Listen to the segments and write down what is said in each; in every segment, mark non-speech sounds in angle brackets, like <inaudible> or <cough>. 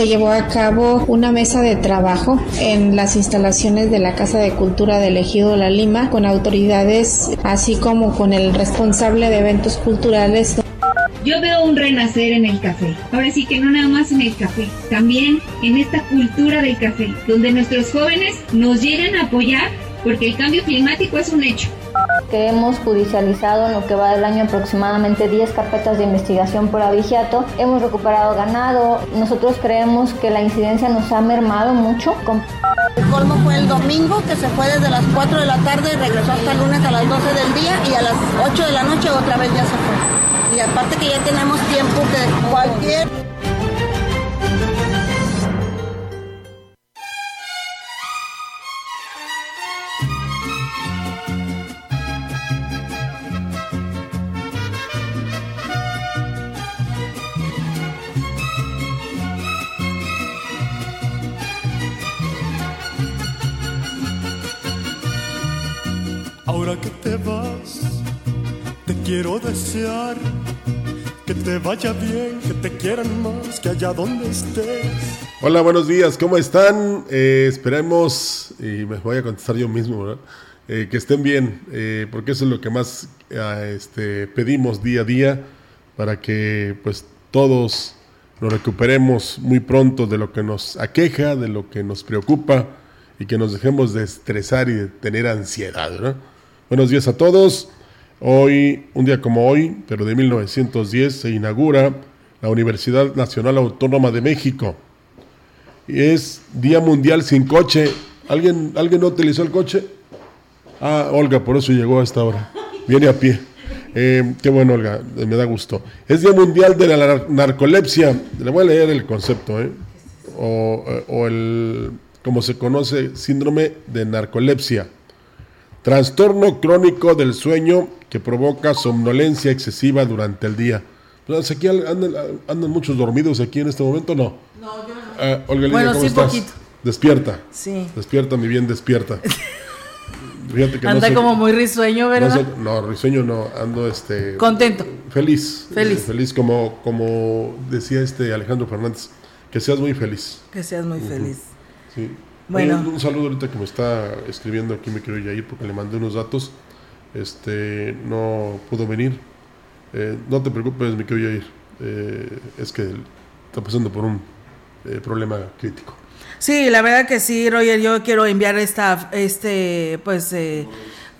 Se llevó a cabo una mesa de trabajo en las instalaciones de la Casa de Cultura del Ejido La Lima con autoridades así como con el responsable de eventos culturales. Yo veo un renacer en el café. Ahora sí que no nada más en el café, también en esta cultura del café, donde nuestros jóvenes nos llegan a apoyar porque el cambio climático es un hecho que hemos judicializado en lo que va del año aproximadamente 10 carpetas de investigación por abigeato. Hemos recuperado ganado. Nosotros creemos que la incidencia nos ha mermado mucho. El colmo fue el domingo, que se fue desde las 4 de la tarde y regresó hasta el lunes a las 12 del día y a las 8 de la noche otra vez ya se fue. Y aparte que ya tenemos tiempo que cualquier... quiero desear que te vaya bien, que te quieran más, que allá donde estés. Hola, buenos días, ¿cómo están? Eh, esperemos, y me voy a contestar yo mismo, eh, que estén bien, eh, porque eso es lo que más ah, este, pedimos día a día para que pues todos nos recuperemos muy pronto de lo que nos aqueja, de lo que nos preocupa y que nos dejemos de estresar y de tener ansiedad. Buenos días a todos. Hoy, un día como hoy, pero de 1910, se inaugura la Universidad Nacional Autónoma de México. Y es Día Mundial sin coche. ¿Alguien, ¿Alguien no utilizó el coche? Ah, Olga, por eso llegó a esta hora. Viene a pie. Eh, qué bueno, Olga, me da gusto. Es Día Mundial de la Narcolepsia. Le voy a leer el concepto, ¿eh? O, eh, o el, como se conoce, síndrome de narcolepsia. Trastorno crónico del sueño que provoca somnolencia excesiva durante el día. Pues, aquí andan, muchos dormidos aquí en este momento, ¿no? No, yo no. Ah, Olga bueno, ¿cómo sí, estás? Poquito. Despierta. Sí. Despierta, mi bien, despierta. <laughs> Fíjate que Anda como muy risueño, ¿verdad? No, risueño no, ando este... Contento. Feliz. Feliz. feliz como, como decía este Alejandro Fernández, que seas muy feliz. Que seas muy feliz. Sí. Bueno. un, saludo ahorita que me está escribiendo aquí, me quiero ir porque le mandé unos datos. Este, no pudo venir. Eh, no te preocupes, me quiero ir. Eh, es que está pasando por un eh, problema crítico. Sí, la verdad que sí, Roger. Yo quiero enviar esta, este, pues,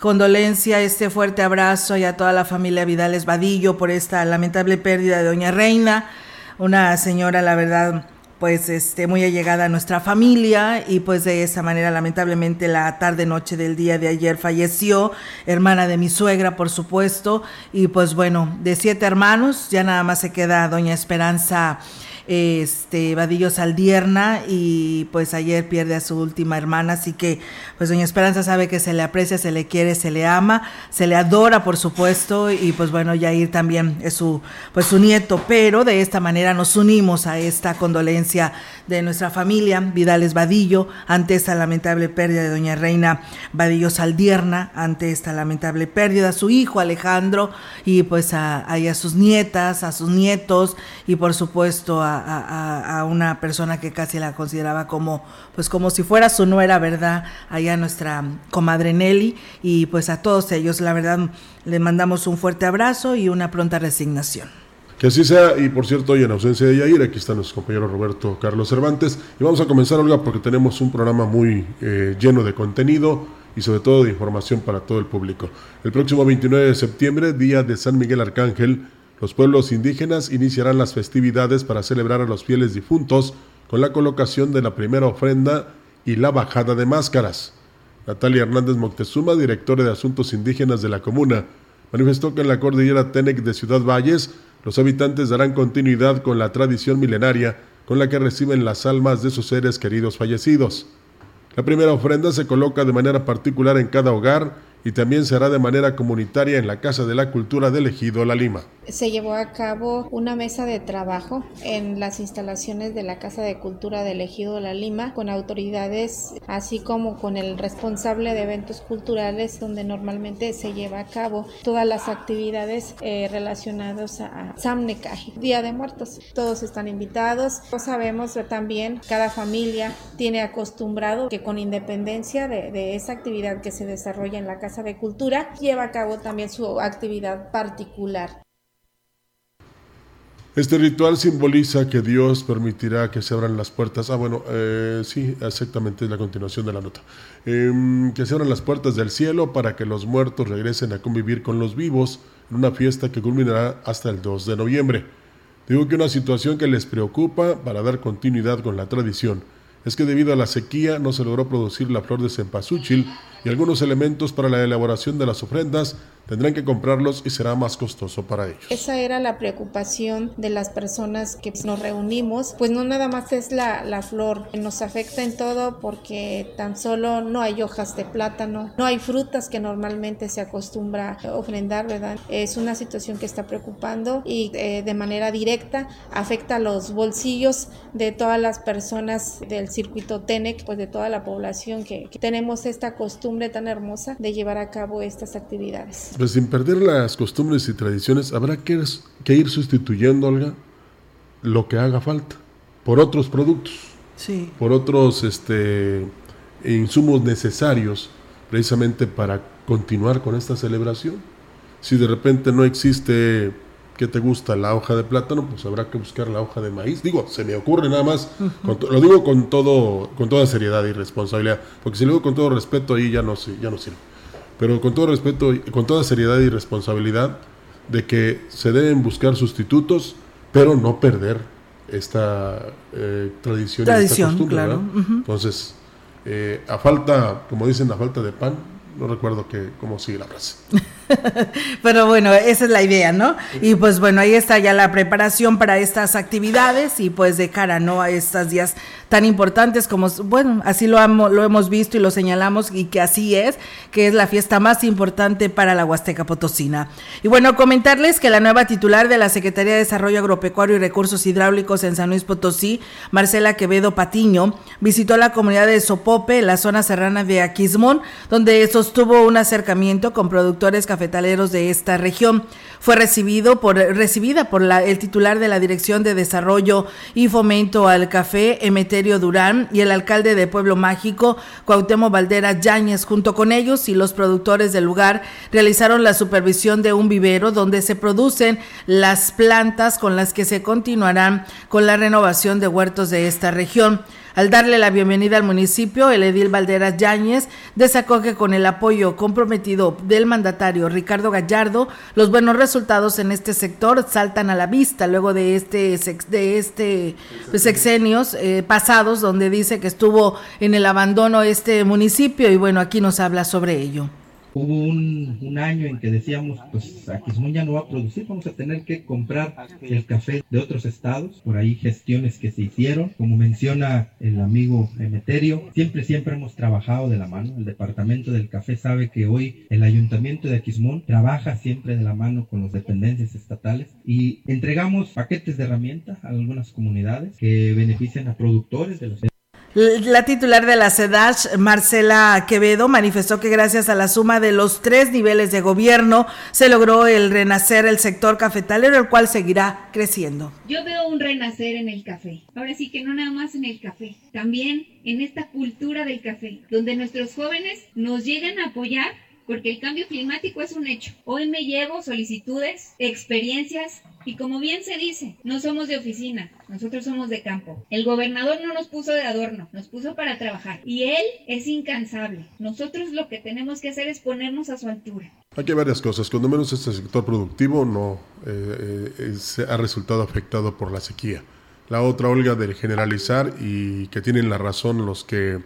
condolencia, este fuerte abrazo y a toda la familia Vidales Vadillo por esta lamentable pérdida de Doña Reina, una señora, la verdad pues este, muy allegada a nuestra familia y pues de esa manera lamentablemente la tarde noche del día de ayer falleció, hermana de mi suegra por supuesto y pues bueno, de siete hermanos ya nada más se queda doña Esperanza este Vadillo Saldierna y pues ayer pierde a su última hermana, así que pues doña Esperanza sabe que se le aprecia, se le quiere, se le ama, se le adora por supuesto y pues bueno, Yair también es su pues su nieto, pero de esta manera nos unimos a esta condolencia de nuestra familia Vidales Vadillo ante esta lamentable pérdida de doña Reina Vadillo Saldierna, ante esta lamentable pérdida a su hijo Alejandro y pues a, a sus nietas, a sus nietos y por supuesto a, a, una persona que casi la consideraba como, pues como si fuera su nuera, ¿verdad? Allá nuestra comadre Nelly y pues a todos ellos, la verdad, le mandamos un fuerte abrazo y una pronta resignación. Que así sea, y por cierto, hoy en ausencia de Yair, aquí está nuestro compañero Roberto Carlos Cervantes, y vamos a comenzar, Olga, porque tenemos un programa muy eh, lleno de contenido, y sobre todo de información para todo el público. El próximo 29 de septiembre, día de San Miguel Arcángel, los pueblos indígenas iniciarán las festividades para celebrar a los fieles difuntos con la colocación de la primera ofrenda y la bajada de máscaras. Natalia Hernández Moctezuma, directora de Asuntos Indígenas de la comuna, manifestó que en la cordillera Tenec de Ciudad Valles, los habitantes darán continuidad con la tradición milenaria con la que reciben las almas de sus seres queridos fallecidos. La primera ofrenda se coloca de manera particular en cada hogar y también será de manera comunitaria en la Casa de la Cultura del Ejido La Lima. Se llevó a cabo una mesa de trabajo en las instalaciones de la Casa de Cultura del Ejido La Lima con autoridades así como con el responsable de eventos culturales donde normalmente se lleva a cabo todas las actividades eh, relacionadas a Samnekaji, Día de Muertos. Todos están invitados. Lo sabemos también, cada familia tiene acostumbrado que con independencia de, de esa actividad que se desarrolla en la Casa de Cultura lleva a cabo también su actividad particular. Este ritual simboliza que Dios permitirá que se abran las puertas. Ah, bueno, eh, sí, exactamente es la continuación de la nota. Em, que se abran las puertas del cielo para que los muertos regresen a convivir con los vivos en una fiesta que culminará hasta el 2 de noviembre. Digo que una situación que les preocupa para dar continuidad con la tradición es que debido a la sequía no se logró producir la flor de cempasúchil y algunos elementos para la elaboración de las ofrendas tendrán que comprarlos y será más costoso para ellos. Esa era la preocupación de las personas que nos reunimos, pues no nada más es la, la flor, nos afecta en todo porque tan solo no hay hojas de plátano, no hay frutas que normalmente se acostumbra ofrendar, ¿verdad? Es una situación que está preocupando y eh, de manera directa afecta los bolsillos de todas las personas del circuito TENEC, pues de toda la población que, que tenemos esta costumbre tan hermosa de llevar a cabo estas actividades. Pues sin perder las costumbres y tradiciones, habrá que, que ir sustituyendo, Olga, lo que haga falta por otros productos, sí. por otros este, insumos necesarios precisamente para continuar con esta celebración. Si de repente no existe, ¿qué te gusta? La hoja de plátano, pues habrá que buscar la hoja de maíz. Digo, se me ocurre nada más, uh -huh. con lo digo con, todo, con toda seriedad y responsabilidad, porque si lo digo con todo respeto ahí ya no, ya no sirve pero con todo respeto, con toda seriedad y responsabilidad, de que se deben buscar sustitutos, pero no perder esta eh, tradición, tradición, y esta costumbre. Claro. Uh -huh. Entonces, eh, a falta, como dicen, a falta de pan, no recuerdo que, cómo sigue la frase. <laughs> <laughs> Pero bueno, esa es la idea, ¿no? Y pues bueno, ahí está ya la preparación para estas actividades y pues de cara, ¿no? A estos días tan importantes como, bueno, así lo, amo, lo hemos visto y lo señalamos y que así es, que es la fiesta más importante para la Huasteca Potosina. Y bueno, comentarles que la nueva titular de la Secretaría de Desarrollo Agropecuario y Recursos Hidráulicos en San Luis Potosí, Marcela Quevedo Patiño, visitó la comunidad de Sopope, la zona serrana de Aquismón, donde sostuvo un acercamiento con productores cafetaleros de esta región. Fue recibido por, recibida por el titular de la Dirección de Desarrollo y Fomento al Café, Emeterio Durán, y el alcalde de Pueblo Mágico, Cuauhtémoc Valdera Yáñez. Junto con ellos y los productores del lugar realizaron la supervisión de un vivero donde se producen las plantas con las que se continuarán con la renovación de huertos de esta región. Al darle la bienvenida al municipio, el edil Valderas Yáñez destacó que con el apoyo comprometido del mandatario Ricardo Gallardo, los buenos resultados en este sector saltan a la vista luego de este de este pues, sexenios eh, pasados donde dice que estuvo en el abandono este municipio y bueno, aquí nos habla sobre ello. Hubo un, un, año en que decíamos, pues Aquismón ya no va a producir, vamos a tener que comprar el café de otros estados, por ahí gestiones que se hicieron, como menciona el amigo Emeterio, siempre, siempre hemos trabajado de la mano, el departamento del café sabe que hoy el ayuntamiento de Aquismón trabaja siempre de la mano con las dependencias estatales y entregamos paquetes de herramientas a algunas comunidades que benefician a productores de los la titular de la CEDASH, Marcela Quevedo, manifestó que gracias a la suma de los tres niveles de gobierno se logró el renacer el sector cafetalero, el cual seguirá creciendo. Yo veo un renacer en el café. Ahora sí que no nada más en el café, también en esta cultura del café, donde nuestros jóvenes nos llegan a apoyar porque el cambio climático es un hecho. Hoy me llevo solicitudes, experiencias Y como bien se dice, no somos de oficina, nosotros somos de campo. El gobernador no nos puso de adorno, nos puso para trabajar. Y él es incansable. Nosotros lo que tenemos que hacer es ponernos a su altura. Aquí hay varias cosas. Cuando menos este sector productivo no eh, eh, se ha resultado afectado por la sequía. La otra, Olga, del generalizar y que tienen la razón los que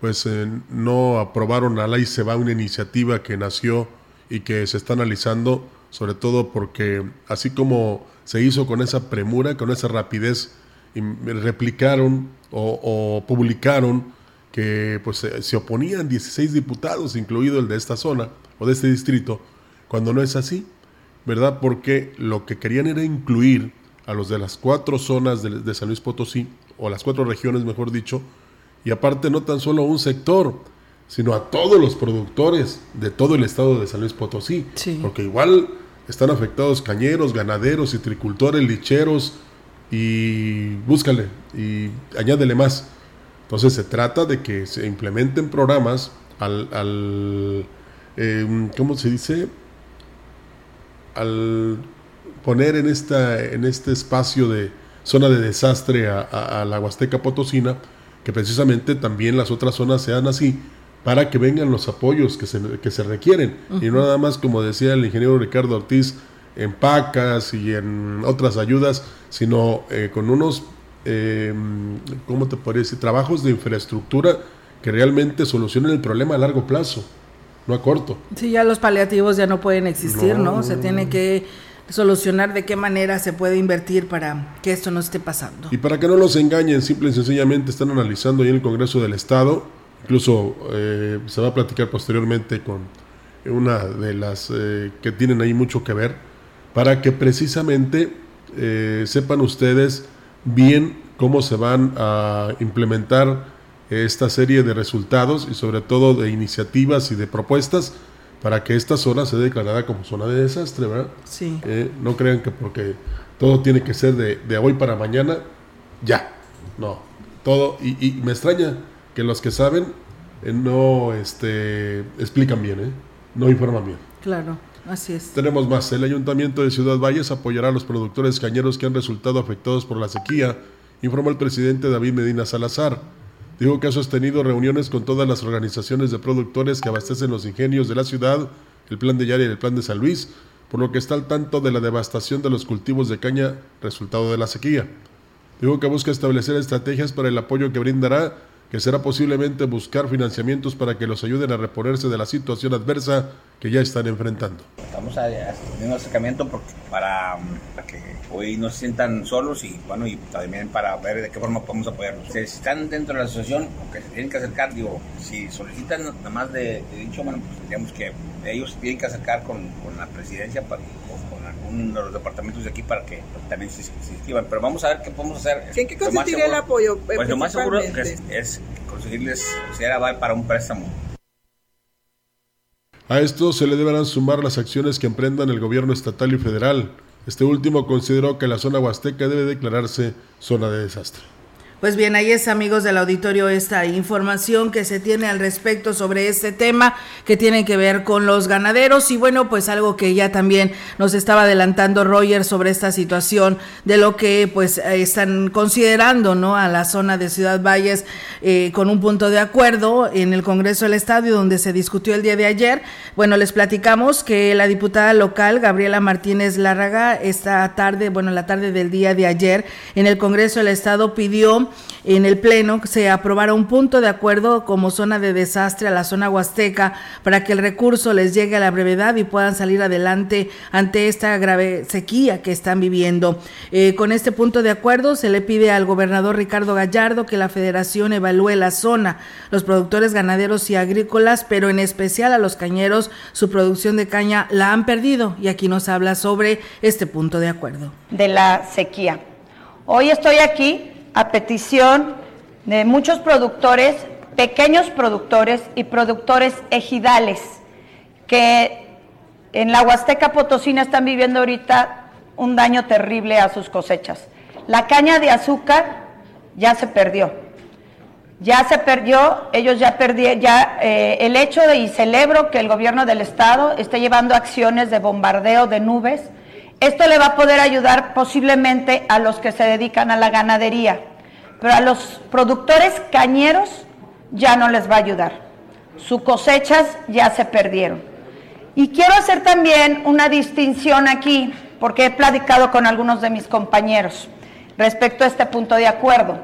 pues eh, no aprobaron a la ley se va una iniciativa que nació y que se está analizando sobre todo porque así como se hizo con esa premura, con esa rapidez, y replicaron o, publicaron que pues se oponían 16 diputados, incluido el de esta zona o de este distrito, cuando no es así, ¿verdad? Porque lo que querían era incluir a los de las cuatro zonas de, de San Luis Potosí, o las cuatro regiones, mejor dicho, y aparte no tan solo un sector, sino a todos los productores de todo el estado de San Luis Potosí. Porque igual están afectados cañeros, ganaderos, citricultores, licheros y búscale y añádele más. Entonces se trata de que se implementen programas al, al eh, ¿cómo se dice? Al poner en, esta, en este espacio de zona de desastre a, a la Huasteca Potosina, que precisamente también las otras zonas sean así, para que vengan los apoyos que se, que se requieren. Y no nada más, como decía el ingeniero Ricardo Ortiz, en pacas y en otras ayudas, sino eh, con unos, eh, ¿cómo te podría decir?, trabajos de infraestructura que realmente solucionen el problema a largo plazo, no a corto. Sí, ya los paliativos ya no pueden existir, ¿no? Se tiene que solucionar de qué manera se puede invertir para que esto no esté pasando. Y para que no los engañen, simple y sencillamente están analizando ahí en el Congreso del Estado Incluso eh, se va a platicar posteriormente con una de las eh, que tienen ahí mucho que ver, para que precisamente eh, sepan ustedes bien cómo se van a implementar esta serie de resultados y sobre todo de iniciativas y de propuestas para que esta zona sea declarada como zona de desastre, ¿verdad? Sí. no crean que porque todo tiene que ser de, de hoy para mañana, ya. No, todo, y, y me extraña que los que saben eh, no este, explican bien, ¿eh? no informan bien. Claro, así es. Tenemos más. El Ayuntamiento de Ciudad Valles apoyará a los productores cañeros que han resultado afectados por la sequía, informó el presidente David Medina Salazar. Dijo que ha sostenido reuniones con todas las organizaciones de productores que abastecen los ingenios de la ciudad, el Plan de Yari y el Plan de San Luis, por lo que está al tanto de la devastación de los cultivos de caña resultado de la sequía. Dijo que busca establecer estrategias para el apoyo que brindará que será posiblemente buscar financiamientos para que los ayuden a reponerse de la situación adversa que ya están enfrentando. Estamos haciendo acercamiento para, para, que hoy no se sientan solos y bueno y también para ver de qué forma podemos apoyarlos. Si están dentro de la asociación, que se tienen que acercar, digo, si solicitan nada más de, dicho, bueno, pues tendríamos que ellos tienen que acercar con, con la presidencia para, de los departamentos de aquí para que también se, inscriban. Pero vamos a ver qué podemos hacer. ¿En qué consistiría el apoyo? Pues lo más seguro es, es conseguirles, va para un préstamo. A esto se le deberán sumar las acciones que emprendan el gobierno estatal y federal. Este último consideró que la zona huasteca debe declararse zona de desastre. Pues bien, ahí es amigos del auditorio esta información que se tiene al respecto sobre este tema que tiene que ver con los ganaderos y bueno, pues algo que ya también nos estaba adelantando Roger sobre esta situación de lo que pues están considerando, ¿no? A la zona de Ciudad Valles eh, con un punto de acuerdo en el Congreso del Estado donde se discutió el día de ayer. Bueno, les platicamos que la diputada local Gabriela Martínez Lárraga esta tarde, bueno, la tarde del día de ayer en el Congreso del Estado pidió en el Pleno se aprobara un punto de acuerdo como zona de desastre a la zona huasteca para que el recurso les llegue a la brevedad y puedan salir adelante ante esta grave sequía que están viviendo. Eh, con este punto de acuerdo se le pide al gobernador Ricardo Gallardo que la federación evalúe la zona, los productores ganaderos y agrícolas, pero en especial a los cañeros, su producción de caña la han perdido y aquí nos habla sobre este punto de acuerdo. De la sequía. Hoy estoy aquí a petición de muchos productores, pequeños productores y productores ejidales que en la Huasteca Potosina están viviendo ahorita un daño terrible a sus cosechas. La caña de azúcar ya se perdió. Ya se perdió, ellos ya perdieron, ya eh, el hecho de, y celebro que el gobierno del estado esté llevando acciones de bombardeo de nubes Esto le va a poder ayudar posiblemente a los que se dedican a la ganadería, pero a los productores cañeros ya no les va a ayudar. Sus cosechas ya se perdieron. Y quiero hacer también una distinción aquí, porque he platicado con algunos de mis compañeros respecto a este punto de acuerdo.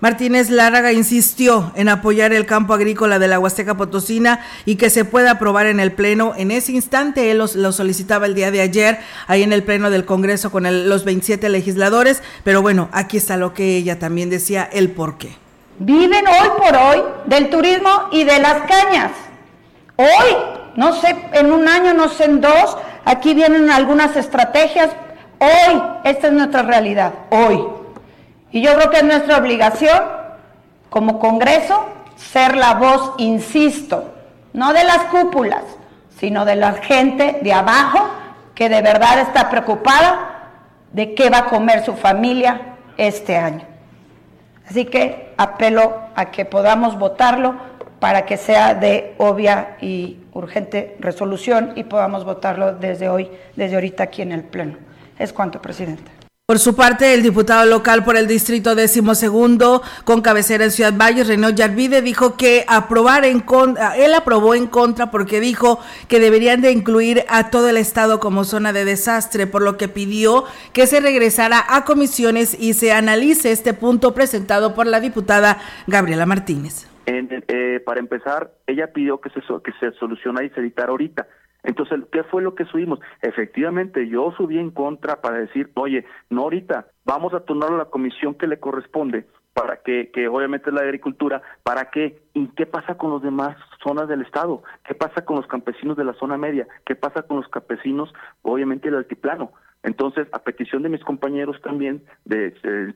Martínez Láraga insistió en apoyar el campo agrícola de la Huasteca Potosina y que se pueda aprobar en el Pleno. En ese instante él lo solicitaba el día de ayer, ahí en el Pleno del Congreso con los 27 legisladores, pero bueno, aquí está lo que ella también decía, el por qué. Viven hoy por hoy del turismo y de las cañas. Hoy, no sé, en un año, no sé, en dos, aquí vienen algunas estrategias. Hoy, esta es nuestra realidad, hoy. Y yo creo que es nuestra obligación como Congreso ser la voz, insisto, no de las cúpulas, sino de la gente de abajo que de verdad está preocupada de qué va a comer su familia este año. Así que apelo a que podamos votarlo para que sea de obvia y urgente resolución y podamos votarlo desde hoy, desde ahorita aquí en el Pleno. Es cuanto, presidente. Por su parte, el diputado local por el distrito décimo segundo, con cabecera en Ciudad Valle, Renaud Yarvide, dijo que aprobar en contra, él aprobó en contra porque dijo que deberían de incluir a todo el estado como zona de desastre, por lo que pidió que se regresara a comisiones y se analice este punto presentado por la diputada Gabriela Martínez. Eh, para empezar, ella pidió que se, que se solucione y se editara ahorita entonces, ¿qué fue lo que subimos? Efectivamente, yo subí en contra para decir, oye, no ahorita, vamos a turnar a la comisión que le corresponde para que, que obviamente es la agricultura, ¿para qué? ¿Y qué pasa con los demás zonas del Estado? ¿Qué pasa con los campesinos de la zona media? ¿Qué pasa con los campesinos, obviamente, del altiplano? Entonces, a petición de mis compañeros también, de,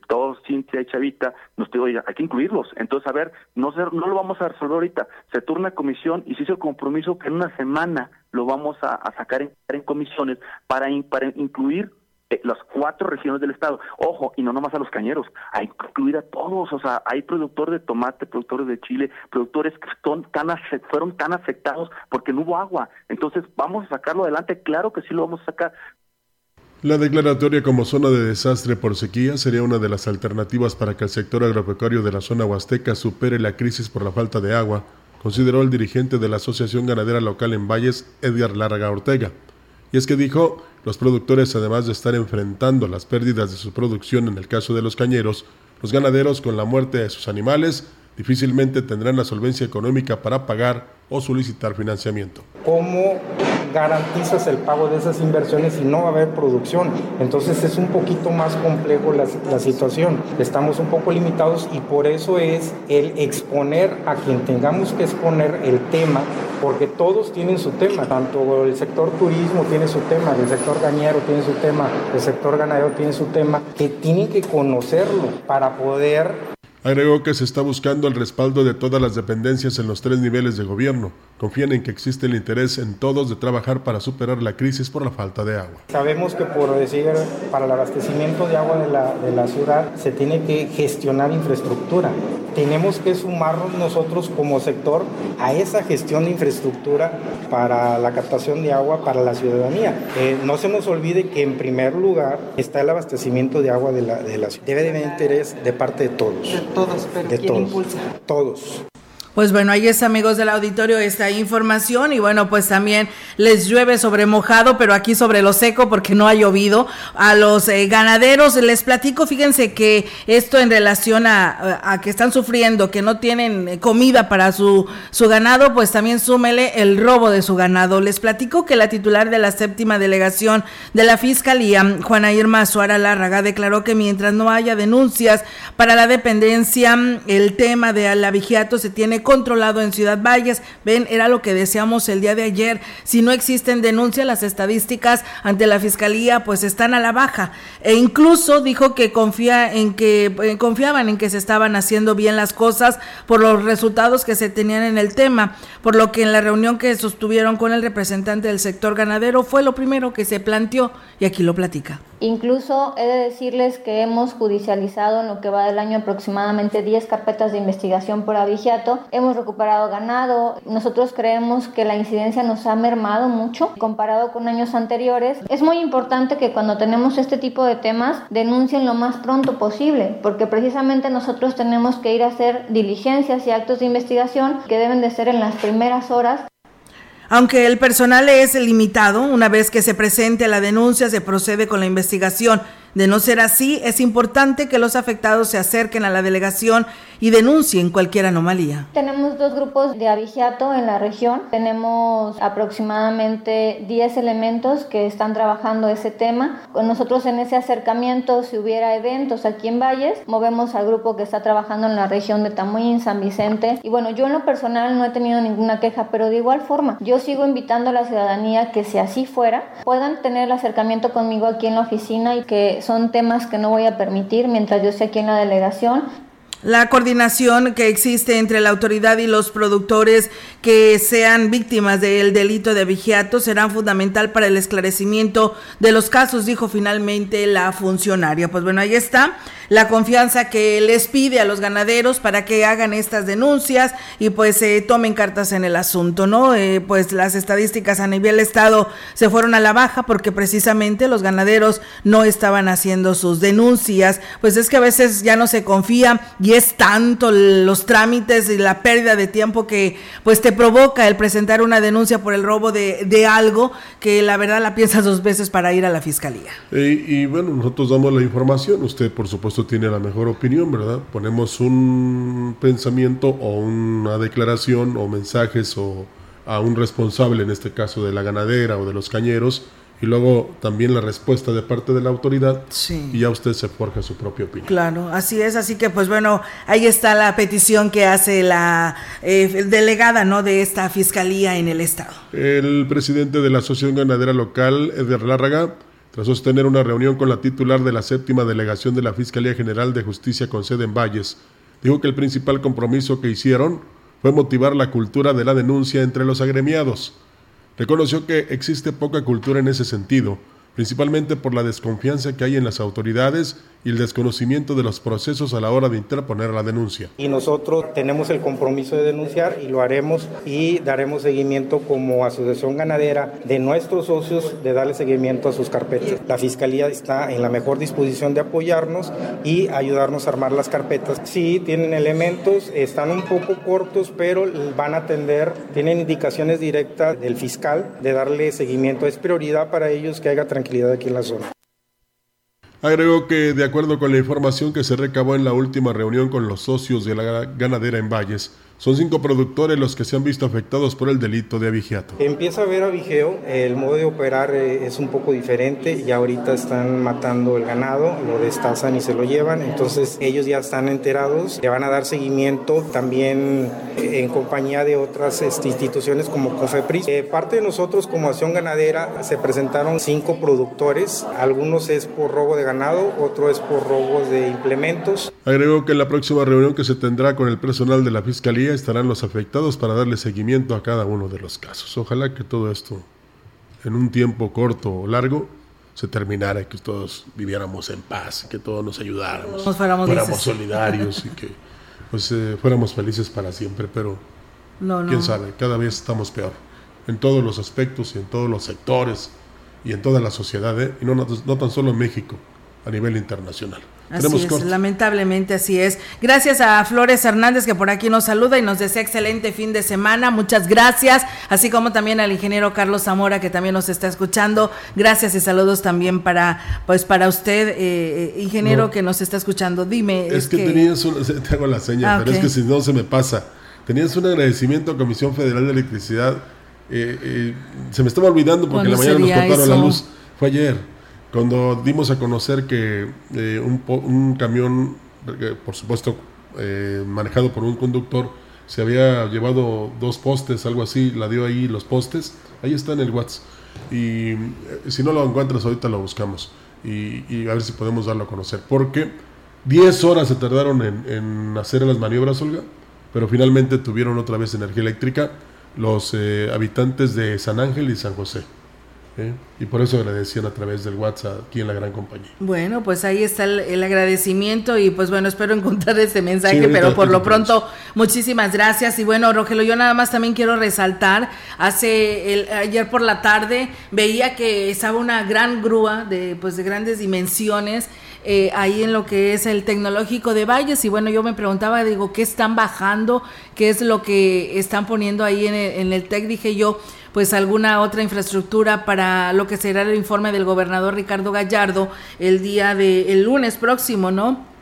todos, Cintia y Chavita, nos digo, hay que incluirlos. Entonces, a ver, no, no lo vamos a resolver ahorita. Se turna comisión y se hizo el compromiso que en una semana lo vamos a, sacar en, comisiones para, para incluir eh, las cuatro regiones del estado. Ojo, y no nomás a los cañeros, que incluir a todos, o sea, hay productores de tomate, productores de chile, productores que son tan fueron tan afectados porque no hubo agua. Entonces, vamos a sacarlo adelante, claro que sí lo vamos a sacar, la declaratoria como zona de desastre por sequía sería una de las alternativas para que el sector agropecuario de la zona huasteca supere la crisis por la falta de agua, consideró el dirigente de la Asociación Ganadera Local en Valles, Edgar Larga Ortega. Y es que dijo, los productores además de estar enfrentando las pérdidas de su producción en el caso de los cañeros, los ganaderos con la muerte de sus animales difícilmente tendrán la solvencia económica para pagar o solicitar financiamiento. ¿Cómo garantizas el pago de esas inversiones si no va a haber producción? Entonces es un poquito más complejo la, situación. Estamos un poco limitados y por eso es el exponer a quien tengamos que exponer el tema, porque todos tienen su tema, tanto el sector turismo tiene su tema, el sector gañero tiene su tema, el sector ganadero tiene su tema, que tienen que conocerlo para poder Agregó que se está buscando el respaldo de todas las dependencias en los tres niveles de gobierno. Confían en que existe el interés en todos de trabajar para superar la crisis por la falta de agua. Sabemos que por decir, para el abastecimiento de agua de la, de la ciudad se tiene que gestionar infraestructura. Tenemos que sumarnos nosotros como sector a esa gestión de infraestructura para la captación de agua para la ciudadanía. Eh, no se nos olvide que en primer lugar está el abastecimiento de agua de la, de la ciudad. Debe de haber interés de parte de todos todos, pero de ¿quién impulsa? Todos. Pues bueno, ahí es amigos del auditorio esta información y bueno, pues también les llueve sobre mojado, pero aquí sobre lo seco porque no ha llovido. A los eh, ganaderos les platico, fíjense que esto en relación a, que están sufriendo, que no tienen eh, comida para su, su ganado, pues también súmele el robo de su ganado. Les platico que la titular de la séptima delegación de la Fiscalía, Juana Irma Suara Lárraga, declaró que mientras no haya denuncias para la dependencia, el tema de la vigiato se tiene controlado en Ciudad Valles. Ven, era lo que decíamos el día de ayer. Si no existen denuncias, las estadísticas ante la fiscalía pues están a la baja. E incluso dijo que confía en que eh, confiaban en que se estaban haciendo bien las cosas por los resultados que se tenían en el tema, por lo que en la reunión que sostuvieron con el representante del sector ganadero fue lo primero que se planteó y aquí lo platica Incluso he de decirles que hemos judicializado en lo que va del año aproximadamente 10 carpetas de investigación por abigeato. Hemos recuperado ganado. Nosotros creemos que la incidencia nos ha mermado mucho comparado con años anteriores. Es muy importante que cuando tenemos este tipo de temas denuncien lo más pronto posible, porque precisamente nosotros tenemos que ir a hacer diligencias y actos de investigación que deben de ser en las primeras horas aunque el personal es limitado, una vez que se presente la denuncia se procede con la investigación de no ser así, es importante que los afectados se acerquen a la delegación y denuncien cualquier anomalía. Tenemos dos grupos de abigeato en la región. Tenemos aproximadamente 10 elementos que están trabajando ese tema. Con nosotros en ese acercamiento, si hubiera eventos aquí en Valles, movemos al grupo que está trabajando en la región de Tamuín, San Vicente. Y bueno, yo en lo personal no he tenido ninguna queja, pero de igual forma, yo sigo invitando a la ciudadanía que si así fuera, puedan tener el acercamiento conmigo aquí en la oficina y que son temas que no voy a permitir mientras yo esté aquí en la delegación la coordinación que existe entre la autoridad y los productores que sean víctimas del delito de vigiato será fundamental para el esclarecimiento de los casos, dijo finalmente la funcionaria. Pues bueno, ahí está la confianza que les pide a los ganaderos para que hagan estas denuncias y pues se tomen cartas en el asunto, ¿no? Eh, pues las estadísticas a nivel estado se fueron a la baja porque precisamente los ganaderos no estaban haciendo sus denuncias, pues es que a veces ya no se confía y es tanto los trámites y la pérdida de tiempo que pues te provoca el presentar una denuncia por el robo de, de algo que la verdad la piensas dos veces para ir a la fiscalía. y bueno, nosotros damos la información, usted por supuesto tiene la mejor opinión, ¿verdad? Ponemos un pensamiento o una declaración o mensajes o a un responsable, en este caso de la ganadera o de los cañeros, y luego también la respuesta de parte de la autoridad sí. y ya usted se forja su propia opinión. Claro, así es, así que pues bueno, ahí está la petición que hace la eh, delegada ¿no? de esta fiscalía en el estado. El presidente de la Asociación Ganadera Local, Eder Lárraga, tras sostener una reunión con la titular de la séptima delegación de la Fiscalía General de Justicia con sede en Valles, dijo que el principal compromiso que hicieron fue motivar la cultura de la denuncia entre los agremiados. Reconoció que existe poca cultura en ese sentido, principalmente por la desconfianza que hay en las autoridades y el desconocimiento de los procesos a la hora de interponer la denuncia. Y nosotros tenemos el compromiso de denunciar y lo haremos y daremos seguimiento como asociación ganadera de nuestros socios de darle seguimiento a sus carpetas. La Fiscalía está en la mejor disposición de apoyarnos y ayudarnos a armar las carpetas. Sí, tienen elementos, están un poco cortos, pero van a atender, tienen indicaciones directas del fiscal de darle seguimiento. Es prioridad para ellos que haya tranquilidad aquí en la zona. Agregó que, de acuerdo con la información que se recabó en la última reunión con los socios de la ganadera en Valles, son cinco productores los que se han visto afectados por el delito de abigeato. Empieza a haber abigeo, el modo de operar eh, es un poco diferente, ya ahorita están matando el ganado, lo destazan y se lo llevan, entonces ellos ya están enterados, le van a dar seguimiento también eh, en compañía de otras este, instituciones como Cofepris. Eh, parte de nosotros como Acción Ganadera se presentaron cinco productores, algunos es por robo de ganado, otro es por robos de implementos. Agregó que en la próxima reunión que se tendrá con el personal de la Fiscalía estarán los afectados para darle seguimiento a cada uno de los casos. Ojalá que todo esto, en un tiempo corto o largo, se terminara y que todos viviéramos en paz, que todos nos ayudáramos, fuéramos, solidarios y que pues, eh, fuéramos felices para siempre, pero quién sabe, cada vez estamos peor en todos los aspectos y en todos los sectores y en toda la sociedad, ¿eh? y no, no tan solo en México, a nivel internacional. Así es, lamentablemente así es. Gracias a Flores Hernández que por aquí nos saluda y nos desea excelente fin de semana. Muchas gracias. Así como también al ingeniero Carlos Zamora que también nos está escuchando. Gracias y saludos también para pues para usted, eh, eh, ingeniero que nos está escuchando. Dime. Es, que, tenías un, <laughs> te hago la seña, ah, pero es que si no se me pasa. Tenías un agradecimiento a Comisión Federal de Electricidad. Eh, se me estaba olvidando porque la mañana nos cortaron la luz. Fue ayer cuando dimos a conocer que eh, un, camión, eh, por supuesto eh, manejado por un conductor, se había llevado dos postes, algo así, la dio ahí los postes, ahí está en el WhatsApp. Y si no lo encuentras ahorita lo buscamos y, a ver si podemos darlo a conocer. Porque 10 horas se tardaron en, en hacer las maniobras, Olga, pero finalmente tuvieron otra vez energía eléctrica los habitantes de San Ángel y San José ¿eh? Y por eso agradecían a través del WhatsApp aquí en la gran compañía. Bueno, pues ahí está el, agradecimiento y pues bueno, espero encontrar este mensaje, pero por lo pronto muchísimas gracias. Y bueno, Rogelio, yo nada más también quiero resaltar, hace el, ayer por la tarde veía que estaba una gran grúa de pues de grandes dimensiones eh, ahí en lo que es el tecnológico de Valles y bueno, yo me preguntaba, digo, ¿qué están bajando? ¿Qué es lo que están poniendo ahí en el, en el TEC? Dije yo, pues alguna otra infraestructura para lo que será el informe del gobernador Ricardo Gallardo el día de el lunes próximo, ¿no?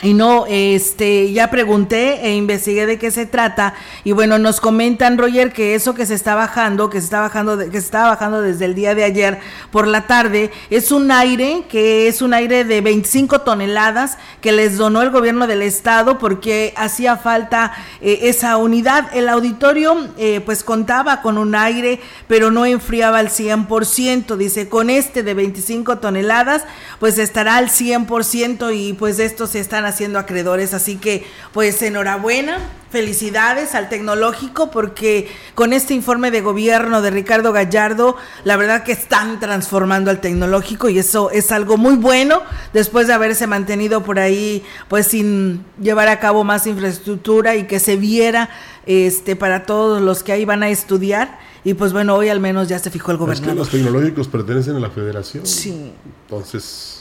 Y no, este, ya pregunté e investigué de qué se trata. Y bueno, nos comentan, Roger, que eso que se está bajando, que se está bajando, que se está bajando desde el día de ayer por la tarde, es un aire, que es un aire de 25 toneladas que les donó el gobierno del estado porque hacía falta eh, esa unidad. El auditorio, eh, pues contaba con un aire, pero no enfriaba al 100%. Dice, con este de 25 toneladas, pues estará al 100% y pues estos se están haciendo acreedores. Así que, pues enhorabuena, felicidades al tecnológico, porque con este informe de gobierno de Ricardo Gallardo, la verdad que están transformando al tecnológico y eso es algo muy bueno después de haberse mantenido por ahí, pues sin llevar a cabo más infraestructura y que se viera este para todos los que ahí van a estudiar. Y pues bueno, hoy al menos ya se fijó el gobernador. los tecnológicos pertenecen a la federación. Sí. Entonces,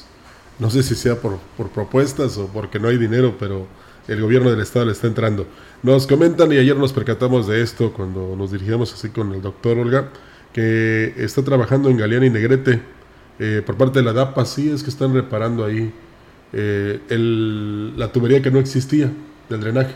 no sé si sea por, por propuestas o porque no hay dinero, pero el gobierno del estado le está entrando. Nos comentan, y ayer nos percatamos de esto cuando nos dirigíamos así con el doctor Olga, que está trabajando en Galeana y Negrete eh, por parte de la DAPA, sí, es que están reparando ahí eh, el, la tubería que no existía del drenaje.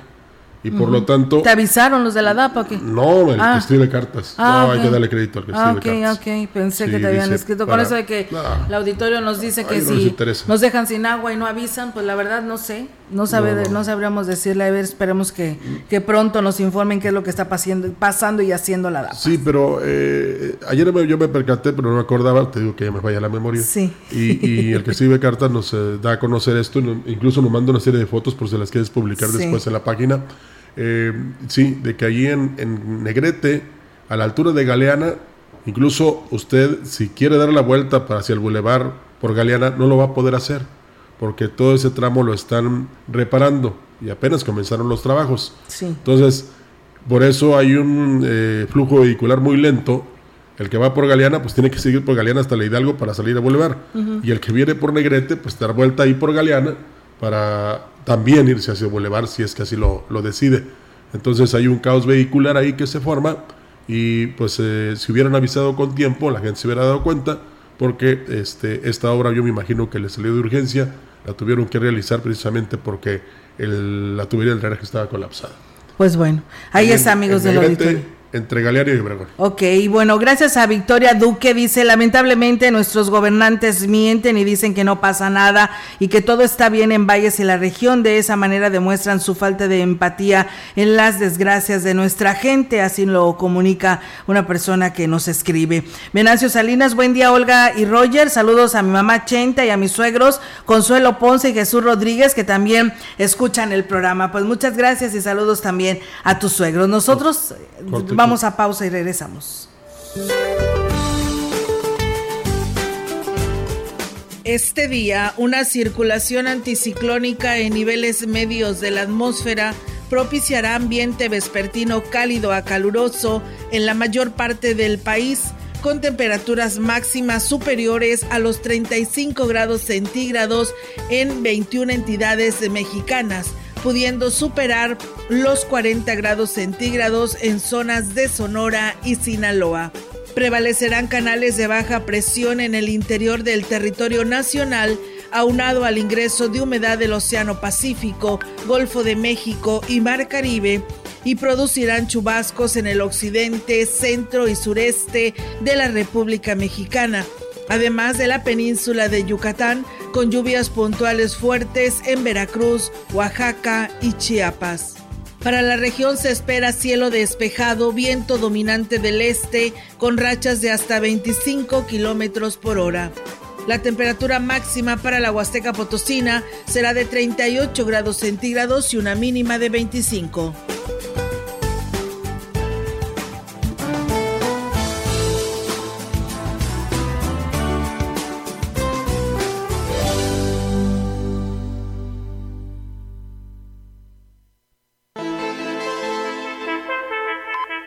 Y por lo tanto... ¿Te avisaron los de la DAPA o qué? No, el que ah. escribe cartas. Ah, no, hay que darle crédito al que ah, escribe cartas. ok, pensé que te habían escrito. Con eso de que el auditorio nos dice que si nos, dejan sin agua y no avisan, pues la verdad no sé. No, sabe, no, sabríamos decirle. A ver, esperemos que, que, pronto nos informen qué es lo que está pasando, pasando y haciendo la DAPA. Sí, pero eh, ayer yo me percaté, pero no me acordaba. Te digo que ya me falla la memoria. Sí. Y, el que escribe cartas nos eh, da a conocer esto. Incluso nos manda una serie de fotos por si las quieres publicar después en la página eh, sí, de que allí en, Negrete, a la altura de Galeana, incluso usted, si quiere dar la vuelta para hacia el bulevar por Galeana, no lo va a poder hacer, porque todo ese tramo lo están reparando y apenas comenzaron los trabajos. Entonces, por eso hay un eh, flujo vehicular muy lento. El que va por Galeana, pues tiene que seguir por Galeana hasta la Hidalgo para salir a Boulevard. Y el que viene por Negrete, pues dar vuelta ahí por Galeana para también irse hacia el Boulevard si es que así lo, decide. Entonces hay un caos vehicular ahí que se forma y pues eh, si hubieran avisado con tiempo la gente se hubiera dado cuenta porque este, esta obra yo me imagino que le salió de urgencia, la tuvieron que realizar precisamente porque la tubería del drenaje estaba colapsada. Pues bueno, ahí está amigos del auditorio entre Galeano y Obregón. Ok, bueno, gracias a Victoria Duque, dice, lamentablemente nuestros gobernantes mienten y dicen que no pasa nada y que todo está bien en Valles y la región, de esa manera demuestran su falta de empatía en las desgracias de nuestra gente, así lo comunica una persona que nos escribe. Venancio Salinas, buen día Olga y Roger, saludos a mi mamá Chenta y a mis suegros Consuelo Ponce y Jesús Rodríguez que también escuchan el programa. Pues muchas gracias y saludos también a tus suegros. Nosotros... Vamos a pausa y regresamos. Este día, una circulación anticiclónica en niveles medios de la atmósfera propiciará ambiente vespertino cálido a caluroso en la mayor parte del país, con temperaturas máximas superiores a los 35 grados centígrados en 21 entidades mexicanas pudiendo superar los 40 grados centígrados en zonas de Sonora y Sinaloa. Prevalecerán canales de baja presión en el interior del territorio nacional, aunado al ingreso de humedad del Océano Pacífico, Golfo de México y Mar Caribe, y producirán chubascos en el occidente, centro y sureste de la República Mexicana además de la península de Yucatán, con lluvias puntuales fuertes en Veracruz, Oaxaca y Chiapas. Para la región se espera cielo despejado, viento dominante del este, con rachas de hasta 25 kilómetros por hora. La temperatura máxima para la Huasteca Potosina será de 38 grados centígrados y una mínima de 25.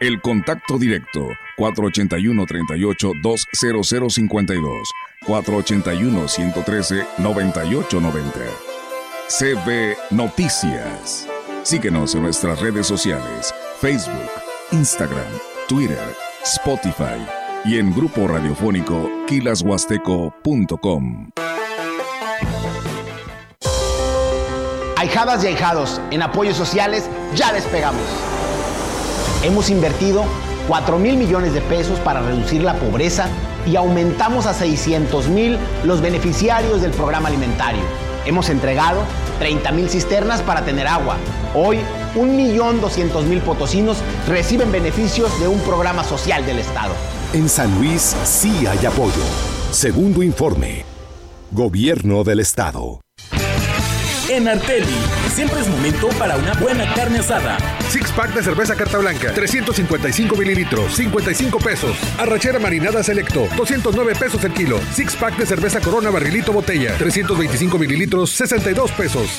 El contacto directo 481-38-20052, 481-113-9890. CB Noticias. Síguenos en nuestras redes sociales, Facebook, Instagram, Twitter, Spotify y en grupo radiofónico kilashuasteco.com. Ahijadas y ahijados, en apoyos sociales ya despegamos. Hemos invertido 4 mil millones de pesos para reducir la pobreza y aumentamos a 600 mil los beneficiarios del programa alimentario. Hemos entregado 30 mil cisternas para tener agua. Hoy, 1.200.000 potosinos reciben beneficios de un programa social del Estado. En San Luis sí hay apoyo. Segundo informe. Gobierno del Estado. En Arteli, siempre es momento para una buena carne asada. Six pack de cerveza carta blanca, 355 mililitros, 55 pesos. Arrachera marinada selecto, 209 pesos el kilo. Six pack de cerveza corona barrilito botella, 325 mililitros, 62 pesos.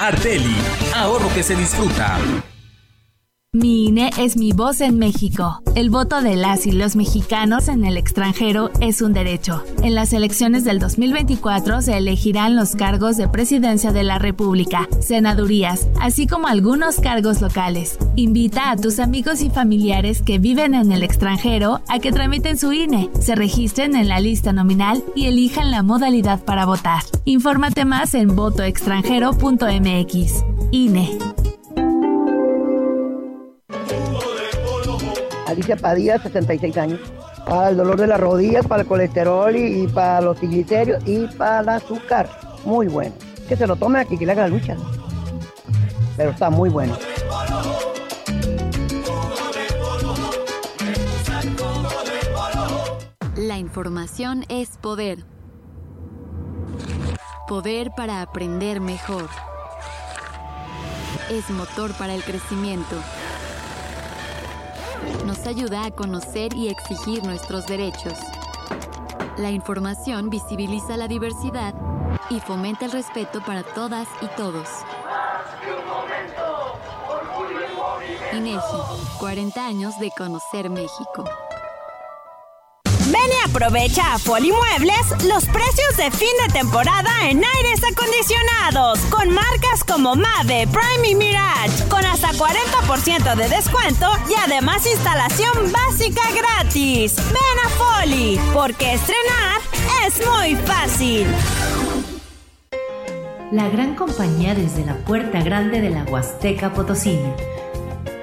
Arteli, ahorro que se disfruta. Mi INE es mi voz en México. El voto de las y los mexicanos en el extranjero es un derecho. En las elecciones del 2024 se elegirán los cargos de presidencia de la República, senadurías, así como algunos cargos locales. Invita a tus amigos y familiares que viven en el extranjero a que tramiten su INE, se registren en la lista nominal y elijan la modalidad para votar. Infórmate más en votoextranjero.mx. INE. Alicia Padilla, 66 años. Para el dolor de las rodillas, para el colesterol y, para los triglicéridos y para el azúcar. Muy bueno. Que se lo tome aquí, que le haga la lucha. Pero está muy bueno. La información es poder. Poder para aprender mejor. Es motor para el crecimiento nos ayuda a conocer y exigir nuestros derechos. La información visibiliza la diversidad y fomenta el respeto para todas y todos. INEGI, 40 años de conocer México. Y aprovecha a Foli Muebles los precios de fin de temporada en aires acondicionados con marcas como Mave, Prime y Mirage con hasta 40% de descuento y además instalación básica gratis. Ven a Foli porque estrenar es muy fácil. La gran compañía desde la puerta grande de la Huasteca Potosina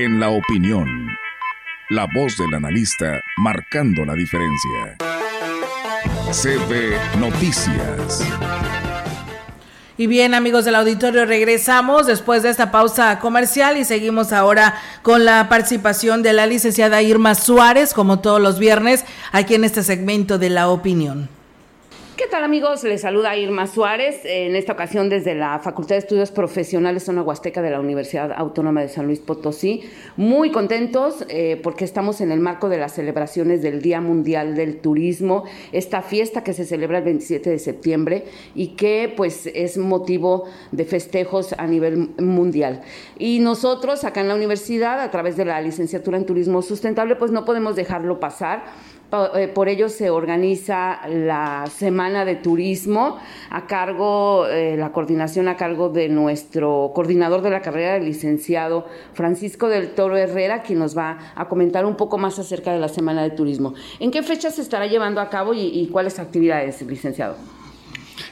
En la opinión, la voz del analista marcando la diferencia. CB Noticias. Y bien, amigos del auditorio, regresamos después de esta pausa comercial y seguimos ahora con la participación de la licenciada Irma Suárez, como todos los viernes, aquí en este segmento de la opinión. ¿Qué tal amigos? Les saluda Irma Suárez, en esta ocasión desde la Facultad de Estudios Profesionales Zona Huasteca de la Universidad Autónoma de San Luis Potosí. Muy contentos eh, porque estamos en el marco de las celebraciones del Día Mundial del Turismo, esta fiesta que se celebra el 27 de septiembre y que pues es motivo de festejos a nivel mundial. Y nosotros acá en la universidad, a través de la licenciatura en Turismo Sustentable, pues no podemos dejarlo pasar por ello se organiza la Semana de Turismo a cargo, eh, la coordinación a cargo de nuestro coordinador de la carrera, el licenciado Francisco del Toro Herrera, quien nos va a comentar un poco más acerca de la Semana de Turismo. ¿En qué fecha se estará llevando a cabo y, y cuáles actividades, licenciado?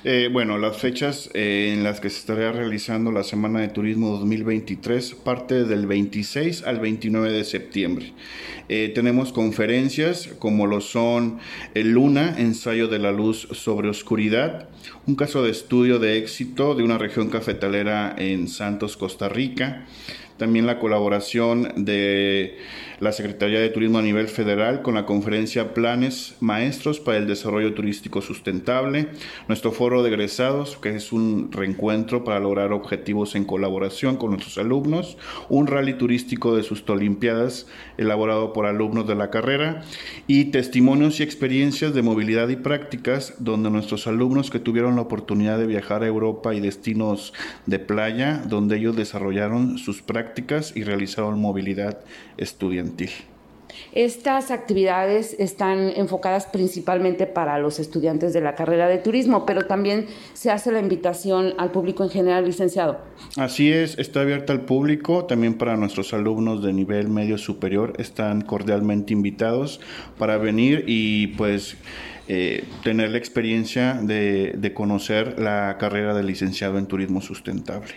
Eh, bueno, las fechas eh, en las que se estará realizando la Semana de Turismo 2023 parte del 26 al 29 de septiembre. Eh, tenemos conferencias como lo son el Luna, ensayo de la luz sobre oscuridad, un caso de estudio de éxito de una región cafetalera en Santos, Costa Rica. también la colaboración de la Secretaría de Turismo a nivel federal con la conferencia Planes Maestros para el Desarrollo Turístico Sustentable, nuestro foro de egresados, que es un reencuentro para lograr objetivos en colaboración con nuestros alumnos, un rally turístico de sus Olimpiadas elaborado por alumnos de la carrera. Y testimonios y experiencias de movilidad y prácticas donde nuestros alumnos que tuvieron la oportunidad de viajar a Europa y destinos de playa, donde ellos desarrollaron sus prácticas y realizaron movilidad estudiantil. Estas actividades están enfocadas principalmente para los estudiantes de la carrera de turismo, pero también se hace la invitación al público en general, licenciado. Así es, está abierta al público, también para nuestros alumnos de nivel medio superior, están cordialmente invitados para venir y pues eh, tener la experiencia de, de conocer la carrera de licenciado en turismo sustentable.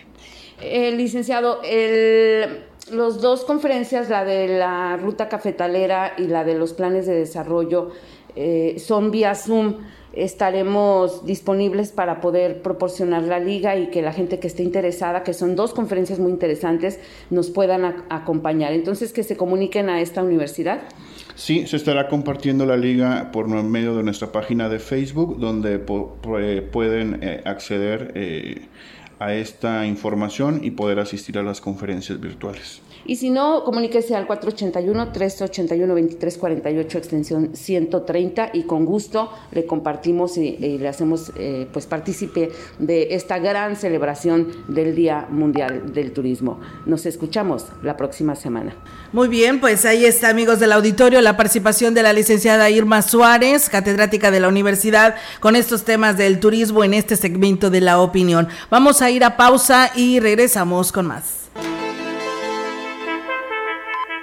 Eh, licenciado, el los dos conferencias, la de la ruta cafetalera y la de los planes de desarrollo, eh, son vía Zoom. Estaremos disponibles para poder proporcionar la liga y que la gente que esté interesada, que son dos conferencias muy interesantes, nos puedan acompañar. Entonces, que se comuniquen a esta universidad. Sí, se estará compartiendo la liga por medio de nuestra página de Facebook, donde pueden eh, acceder eh, a esta información y poder asistir a las conferencias virtuales. Y si no, comuníquese al 481-381-2348, extensión 130, y con gusto le compartimos y, le hacemos eh, pues partícipe de esta gran celebración del Día Mundial del Turismo. Nos escuchamos la próxima semana. Muy bien, pues ahí está, amigos del auditorio, la participación de la licenciada Irma Suárez, catedrática de la universidad, con estos temas del turismo en este segmento de la opinión. Vamos a ir a pausa y regresamos con más.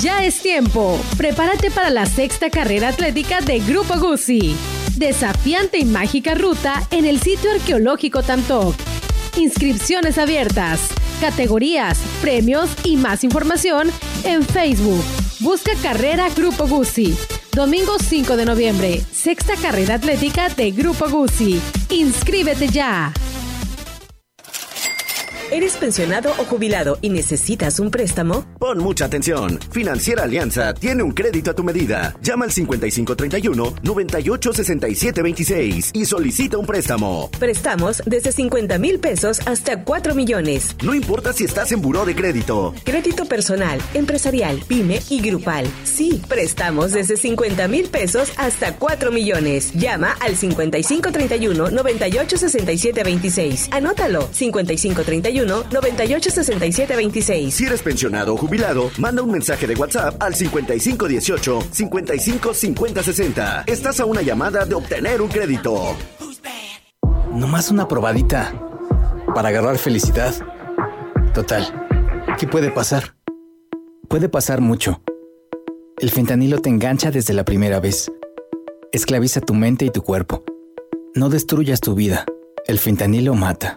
Ya es tiempo. Prepárate para la sexta carrera atlética de Grupo Guzzi. Desafiante y mágica ruta en el sitio arqueológico Tamtoc. Inscripciones abiertas, categorías, premios y más información en Facebook. Busca Carrera Grupo Guzzi. Domingo 5 de noviembre, sexta carrera atlética de Grupo Guzzi. Inscríbete ya. ¿Eres pensionado o jubilado y necesitas un préstamo? Pon mucha atención. Financiera Alianza tiene un crédito a tu medida. Llama al 5531-986726 y solicita un préstamo. Prestamos desde 50 mil pesos hasta 4 millones. No importa si estás en buró de crédito. Crédito personal, empresarial, pyme y grupal. Sí, prestamos desde 50 mil pesos hasta 4 millones. Llama al 5531-986726. Anótalo. 5531 986726. Si eres pensionado o jubilado, manda un mensaje de WhatsApp al 5518 555060. Estás a una llamada de obtener un crédito. Nomás una probadita para agarrar felicidad. Total, ¿qué puede pasar? Puede pasar mucho. El fentanilo te engancha desde la primera vez. Esclaviza tu mente y tu cuerpo. No destruyas tu vida. El fentanilo mata.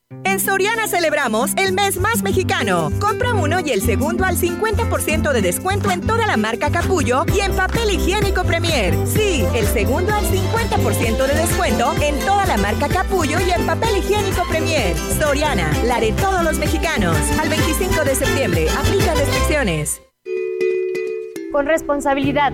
En Soriana celebramos el mes más mexicano. Compra uno y el segundo al 50% de descuento en toda la marca Capullo y en papel higiénico Premier. Sí, el segundo al 50% de descuento en toda la marca Capullo y en papel higiénico Premier. Soriana, la de todos los mexicanos. Al 25 de septiembre, aplica restricciones. Con responsabilidad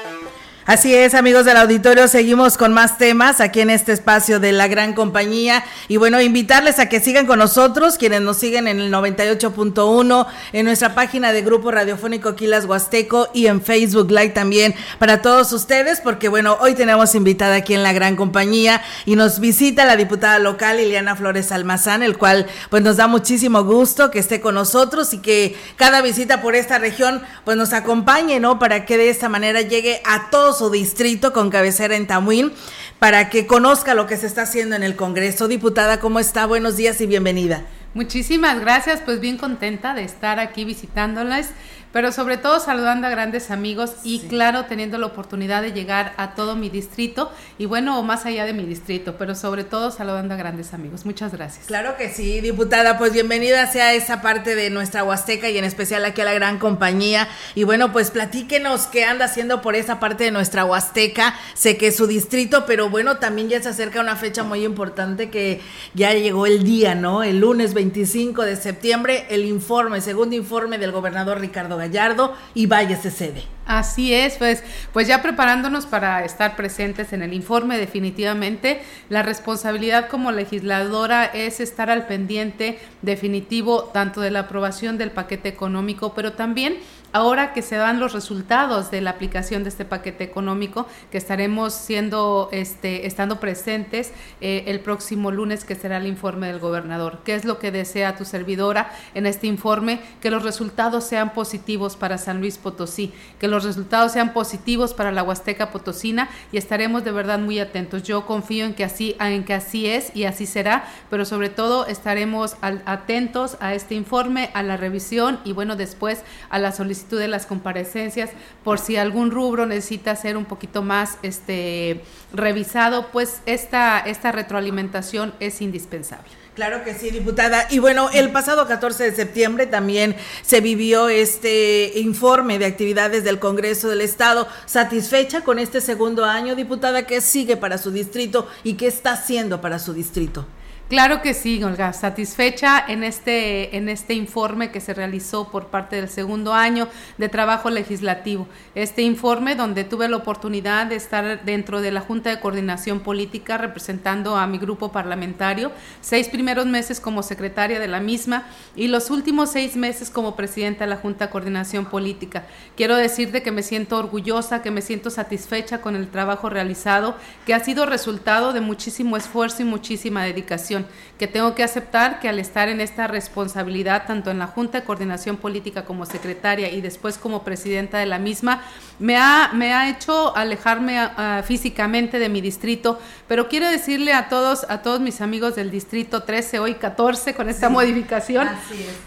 Así es, amigos del auditorio, seguimos con más temas aquí en este espacio de la gran compañía y bueno, invitarles a que sigan con nosotros, quienes nos siguen en el 98.1, en nuestra página de Grupo Radiofónico Quilas Huasteco y en Facebook Live también para todos ustedes, porque bueno, hoy tenemos invitada aquí en la gran compañía y nos visita la diputada local Liliana Flores Almazán, el cual pues nos da muchísimo gusto que esté con nosotros y que cada visita por esta región pues nos acompañe, ¿no? Para que de esta manera llegue a todos distrito con cabecera en Tamuín para que conozca lo que se está haciendo en el Congreso. Diputada, ¿cómo está? Buenos días y bienvenida. Muchísimas gracias, pues bien contenta de estar aquí visitándoles pero sobre todo saludando a grandes amigos y claro, teniendo la oportunidad de llegar a todo mi distrito y bueno, más allá de mi distrito, pero sobre todo saludando a grandes amigos. Muchas gracias. Claro que sí, diputada, pues bienvenida sea esa parte de nuestra Huasteca y en especial aquí a la gran compañía. Y bueno, pues platíquenos qué anda haciendo por esa parte de nuestra Huasteca. Sé que es su distrito, pero bueno, también ya se acerca una fecha muy importante que ya llegó el día, ¿no? El lunes 25 de septiembre, el informe, segundo informe del gobernador Ricardo Gallardo y vaya se cede. Así es, pues, pues ya preparándonos para estar presentes en el informe, definitivamente la responsabilidad como legisladora es estar al pendiente definitivo tanto de la aprobación del paquete económico, pero también ahora que se dan los resultados de la aplicación de este paquete económico, que estaremos siendo, este, estando presentes eh, el próximo lunes, que será el informe del gobernador. ¿Qué es lo que desea tu servidora en este informe? Que los resultados sean positivos para San Luis Potosí, que los resultados sean positivos para la Huasteca Potosina y estaremos de verdad muy atentos. Yo confío en que así, en que así es y así será, pero sobre todo estaremos atentos a este informe, a la revisión y bueno, después a la solicitud de las comparecencias por si algún rubro necesita ser un poquito más este revisado, pues esta, esta retroalimentación es indispensable. Claro que sí, diputada. Y bueno, el pasado 14 de septiembre también se vivió este informe de actividades del Congreso del Estado. ¿Satisfecha con este segundo año, diputada? ¿Qué sigue para su distrito y qué está haciendo para su distrito? Claro que sí, Olga, satisfecha en este, en este informe que se realizó por parte del segundo año de trabajo legislativo. Este informe donde tuve la oportunidad de estar dentro de la Junta de Coordinación Política representando a mi grupo parlamentario, seis primeros meses como secretaria de la misma y los últimos seis meses como presidenta de la Junta de Coordinación Política. Quiero decirte que me siento orgullosa, que me siento satisfecha con el trabajo realizado, que ha sido resultado de muchísimo esfuerzo y muchísima dedicación fazendo. Que tengo que aceptar que al estar en esta responsabilidad, tanto en la Junta de Coordinación Política como secretaria y después como presidenta de la misma, me ha, me ha hecho alejarme físicamente de mi distrito, pero quiero decirle a todos, a todos mis amigos del distrito 13, hoy 14, con esta modificación,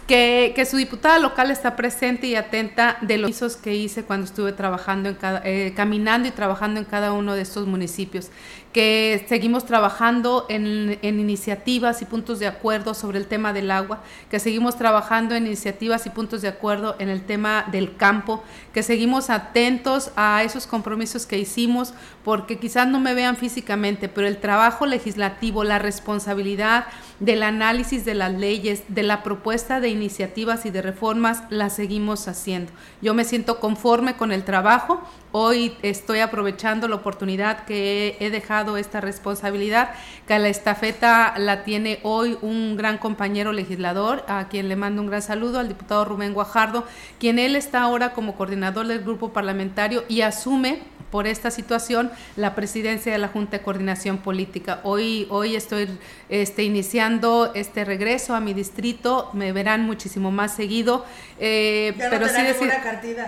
que, que, su diputada local está presente y atenta de los hizo que hice cuando estuve trabajando en cada, eh, caminando y trabajando en cada uno de estos municipios. Que seguimos trabajando en, iniciativas y puntos de acuerdo sobre el tema del agua, que seguimos trabajando en iniciativas y puntos de acuerdo en el tema del campo, que seguimos atentos a esos compromisos que hicimos, porque quizás no me vean físicamente, pero el trabajo legislativo, la responsabilidad del análisis de las leyes, de la propuesta de iniciativas y de reformas, la seguimos haciendo. Yo me siento conforme con el trabajo, hoy estoy aprovechando la oportunidad que he dejado esta responsabilidad, que la estafeta la tiene hoy un gran compañero legislador, a quien le mando un gran saludo, al diputado Rubén Guajardo, quien él está ahora como coordinador del grupo parlamentario y asume por esta situación la presidencia de la Junta de Coordinación Política. Hoy, hoy estoy este, iniciando este regreso a mi distrito, me verán muchísimo más seguido. Eh, pero sí decir,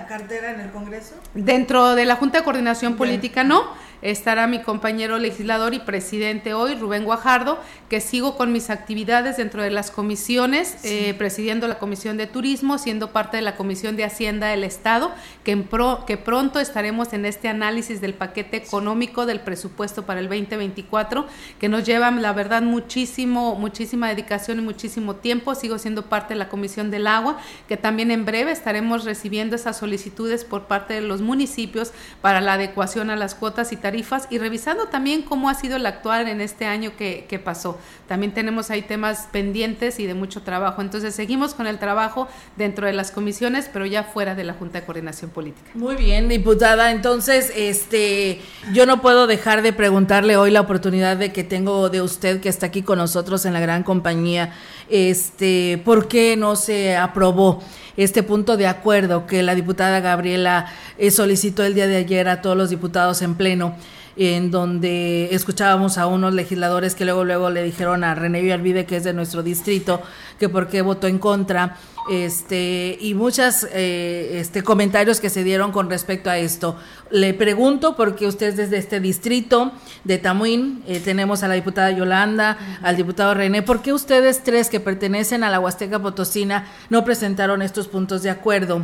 cartera en el Congreso? Dentro de la Junta de Coordinación Política no estará mi compañero legislador y presidente hoy, Rubén Guajardo, que sigo con mis actividades dentro de las comisiones, eh, presidiendo la Comisión de Turismo, siendo parte de la Comisión de Hacienda del Estado, que, en pro, que pronto estaremos en este análisis del paquete económico del presupuesto para el 2024, que nos lleva, la verdad, muchísimo, muchísima dedicación y muchísimo tiempo. Sigo siendo parte de la Comisión del Agua, que también en breve estaremos recibiendo esas solicitudes por parte de los municipios para la adecuación a las cuotas y tarifas y revisando también cómo ha sido el actual en este año que, que pasó. También tenemos ahí temas pendientes y de mucho trabajo. Entonces seguimos con el trabajo dentro de las comisiones, pero ya fuera de la Junta de Coordinación Política. Muy bien, diputada. Entonces, este, yo no puedo dejar de preguntarle hoy la oportunidad de que tengo de usted que está aquí con nosotros en la gran compañía, este, ¿por qué no se aprobó? este punto de acuerdo que la diputada Gabriela eh, solicitó el día de ayer a todos los diputados en pleno en donde escuchábamos a unos legisladores que luego luego le dijeron a René Villarvide, que es de nuestro distrito, que por qué votó en contra, este, y muchos eh, este, comentarios que se dieron con respecto a esto. Le pregunto, porque usted es desde este distrito de Tamuín, eh, tenemos a la diputada Yolanda, al diputado René, ¿por qué ustedes tres que pertenecen a la Huasteca Potosina no presentaron estos puntos de acuerdo?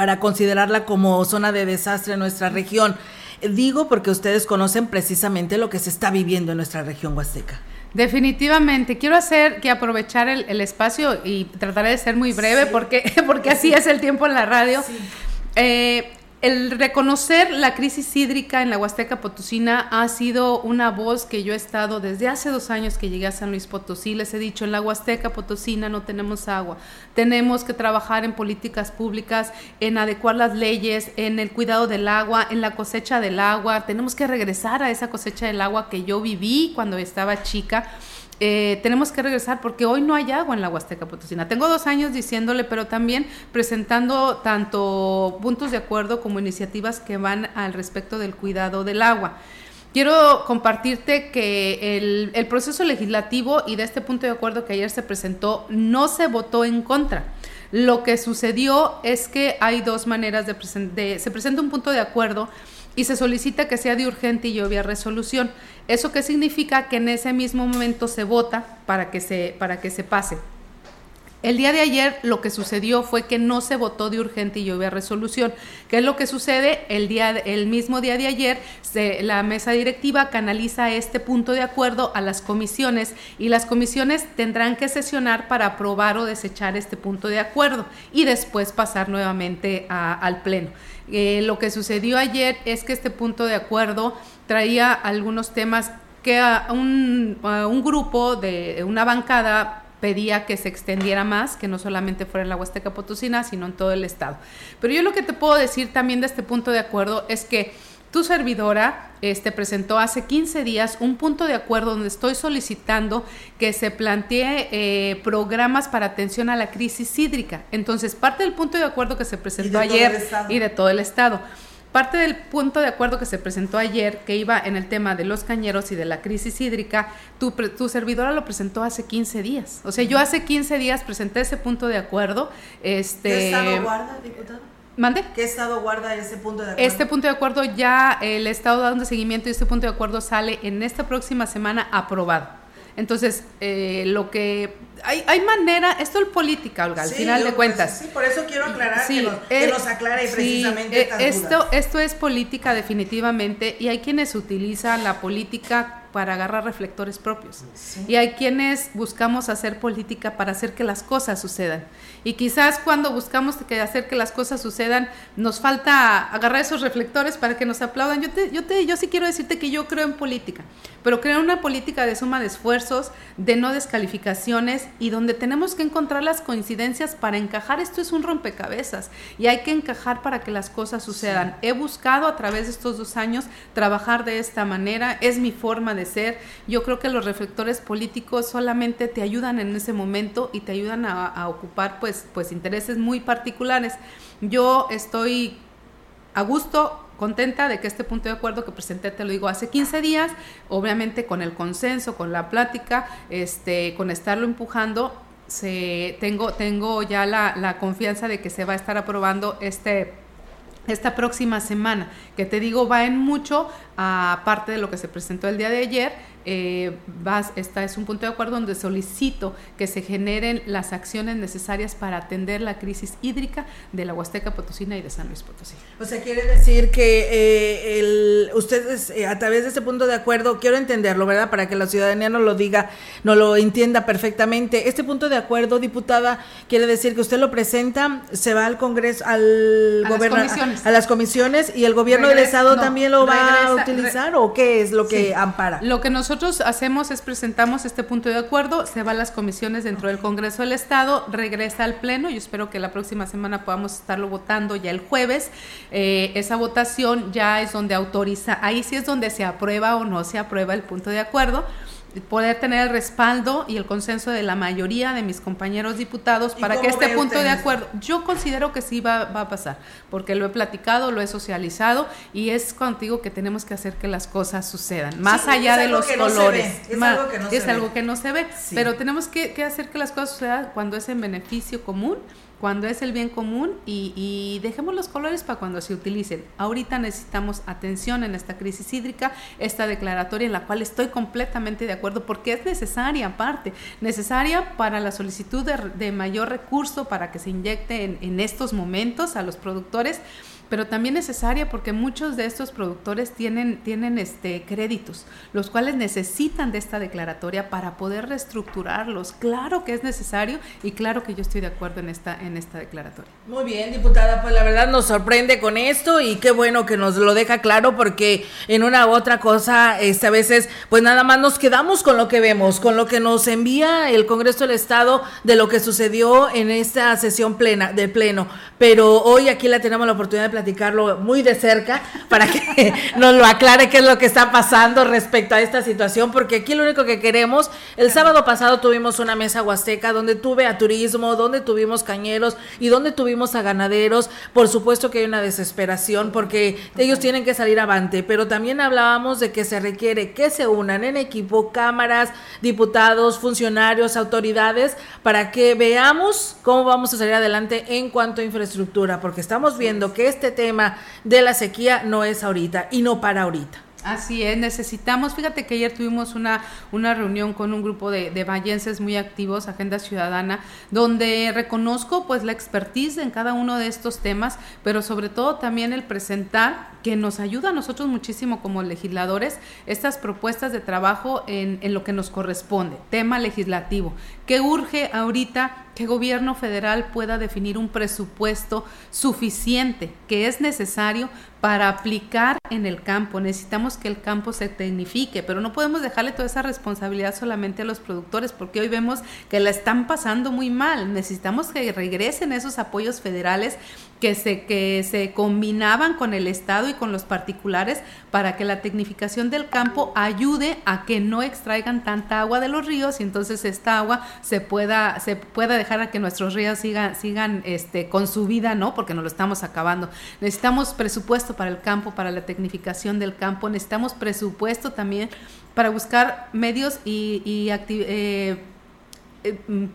para considerarla como zona de desastre en nuestra región. Digo porque ustedes conocen precisamente lo que se está viviendo en nuestra región huasteca. Definitivamente, quiero hacer que aprovechar el, espacio y trataré de ser muy breve porque, <laughs> porque así es el tiempo en la radio. Eh, el reconocer la crisis hídrica en la Huasteca Potosina ha sido una voz que yo he estado desde hace dos años que llegué a San Luis Potosí. Les he dicho, en la Huasteca Potosina no tenemos agua. Tenemos que trabajar en políticas públicas, en adecuar las leyes, en el cuidado del agua, en la cosecha del agua. Tenemos que regresar a esa cosecha del agua que yo viví cuando estaba chica eh, tenemos que regresar porque hoy no hay agua en la Huasteca Potosina. Tengo dos años diciéndole, pero también presentando tanto puntos de acuerdo como iniciativas que van al respecto del cuidado del agua. Quiero compartirte que el, proceso legislativo y de este punto de acuerdo que ayer se presentó no se votó en contra. Lo que sucedió es que hay dos maneras de, presentar, se presenta un punto de acuerdo y se solicita que sea de urgente y obvia resolución. ¿Eso qué significa? Que en ese mismo momento se vota para que se, para que se pase. El día de ayer lo que sucedió fue que no se votó de urgente y obvia resolución. ¿Qué es lo que sucede? El, día, el mismo día de ayer la mesa directiva canaliza este punto de acuerdo a las comisiones y las comisiones tendrán que sesionar para aprobar o desechar este punto de acuerdo y después pasar nuevamente al Pleno. Eh, lo que sucedió ayer es que este punto de acuerdo traía algunos temas que un, un grupo de una bancada pedía que se extendiera más, que no solamente fuera en la Huasteca Potosina, sino en todo el estado. Pero yo lo que te puedo decir también de este punto de acuerdo es que tu servidora este, presentó hace 15 días un punto de acuerdo donde estoy solicitando que se plantee eh, programas para atención a la crisis hídrica. Entonces, parte del punto de acuerdo que se presentó ayer y de todo el Estado. Parte del punto de acuerdo que se presentó ayer, que iba en el tema de los cañeros y de la crisis hídrica, tu, tu servidora lo presentó hace 15 días. O sea, yo hace 15 días presenté ese punto de acuerdo. Este, ¿Qué estado guarda, diputado? ¿Mande? ¿Qué estado guarda ese punto de acuerdo? Este punto de acuerdo ya el Estado dando seguimiento y este punto de acuerdo sale en esta próxima semana aprobado. Entonces, eh, lo que hay, hay manera, esto es política, Olga, al final de cuentas. sí, por eso quiero aclarar que, nos, que eh, aclare precisamente eh, esto, esto es política definitivamente y hay quienes utilizan la política para agarrar reflectores propios. Y hay quienes buscamos hacer política para hacer que las cosas sucedan. Y quizás cuando buscamos que hacer que las cosas sucedan, nos falta agarrar esos reflectores para que nos aplaudan. Yo, te, yo, te, yo sí quiero decirte que yo creo en política, pero creo en una política de suma de esfuerzos, de no descalificaciones y donde tenemos que encontrar las coincidencias para encajar. Esto es un rompecabezas y hay que encajar para que las cosas sucedan. He buscado a través de estos dos años trabajar de esta manera, es mi forma de ser. Yo creo que los reflectores políticos solamente te ayudan en ese momento y te ayudan a, ocupar pues, pues intereses muy particulares. Yo estoy a gusto, contenta de que este punto de acuerdo que presenté, te lo digo, hace 15 días, obviamente con el consenso, con la plática, este, con estarlo empujando, se, tengo, tengo ya la, la confianza de que se va a estar aprobando este esta próxima semana, que te digo va en mucho a parte de lo que se presentó el día de ayer, eh, vas, esta es un punto de acuerdo donde solicito que se generen las acciones necesarias para atender la crisis hídrica de la Huasteca Potosina y de San Luis Potosí. O sea, quiere decir que eh, el, ustedes eh, a través de este punto de acuerdo, quiero entenderlo, ¿verdad? Para que la ciudadanía no lo diga, no lo entienda perfectamente. Este punto de acuerdo, diputada, quiere decir que usted lo presenta, se va al Congreso, al gobierno, a, las comisiones y el gobierno del Estado también lo va a utilizar o qué es lo que ampara. Lo que nosotros hacemos es presentamos este punto de acuerdo, se va a las comisiones dentro del Congreso del Estado, regresa al Pleno, yo espero que la próxima semana podamos estarlo votando ya el jueves. Eh, esa votación ya es donde autoriza, ahí sí es donde se aprueba o no se aprueba el punto de acuerdo poder tener el respaldo y el consenso de la mayoría de mis compañeros diputados para que este punto de acuerdo, yo considero que sí va, va, a pasar, porque lo he platicado, lo he socializado y es contigo que tenemos que hacer que las cosas sucedan, más allá de los colores. es algo que no, es se, algo ve. Que no se ve pero tenemos que, que hacer que las cosas sucedan cuando es en beneficio común cuando es el bien común y, dejemos los colores para cuando se utilicen. Ahorita necesitamos atención en esta crisis hídrica, esta declaratoria en la cual estoy completamente de acuerdo porque es necesaria aparte, necesaria para la solicitud de, mayor recurso para que se inyecte en, en estos momentos a los productores pero también necesaria porque muchos de estos productores tienen, tienen este, créditos, los cuales necesitan de esta declaratoria para poder reestructurarlos. Claro que es necesario y claro que yo estoy de acuerdo en esta, en esta declaratoria. Muy bien, diputada, pues la verdad nos sorprende con esto y qué bueno que nos lo deja claro porque en una u otra cosa, este, a veces, pues nada más nos quedamos con lo que vemos, con lo que nos envía el Congreso del Estado de lo que sucedió en esta sesión plena, de pleno. Pero hoy aquí la tenemos la oportunidad de platicarlo muy de cerca para que <laughs> nos lo aclare qué es lo que está pasando respecto a esta situación, porque aquí lo único que queremos, el sábado pasado tuvimos una mesa huasteca donde tuve a turismo, donde tuvimos cañeros y donde tuvimos a ganaderos, por supuesto que hay una desesperación porque ellos tienen que salir avante, pero también hablábamos de que se requiere que se unan en equipo cámaras, diputados, funcionarios, autoridades, para que veamos cómo vamos a salir adelante en cuanto a infraestructura, porque estamos viendo que este tema de la sequía no es ahorita y no para ahorita. Así es, necesitamos, fíjate que ayer tuvimos una, una reunión con un grupo de, de vallenses muy activos, Agenda Ciudadana, donde reconozco pues la expertise en cada uno de estos temas, pero sobre todo también el presentar que nos ayuda a nosotros muchísimo como legisladores estas propuestas de trabajo en, en lo que nos corresponde, tema legislativo, que urge ahorita que gobierno federal pueda definir un presupuesto suficiente que es necesario para aplicar en el campo. Necesitamos que el campo se tecnifique, pero no podemos dejarle toda esa responsabilidad solamente a los productores, porque hoy vemos que la están pasando muy mal. Necesitamos que regresen esos apoyos federales que se, que se combinaban con el Estado y con los particulares para que la tecnificación del campo ayude a que no extraigan tanta agua de los ríos y entonces esta agua se pueda, se pueda dejar a que nuestros ríos sigan, sigan este, con su vida, ¿no? Porque nos lo estamos acabando. Necesitamos presupuesto para el campo, para la tecnificación del campo, necesitamos presupuesto también para buscar medios y, y eh, eh,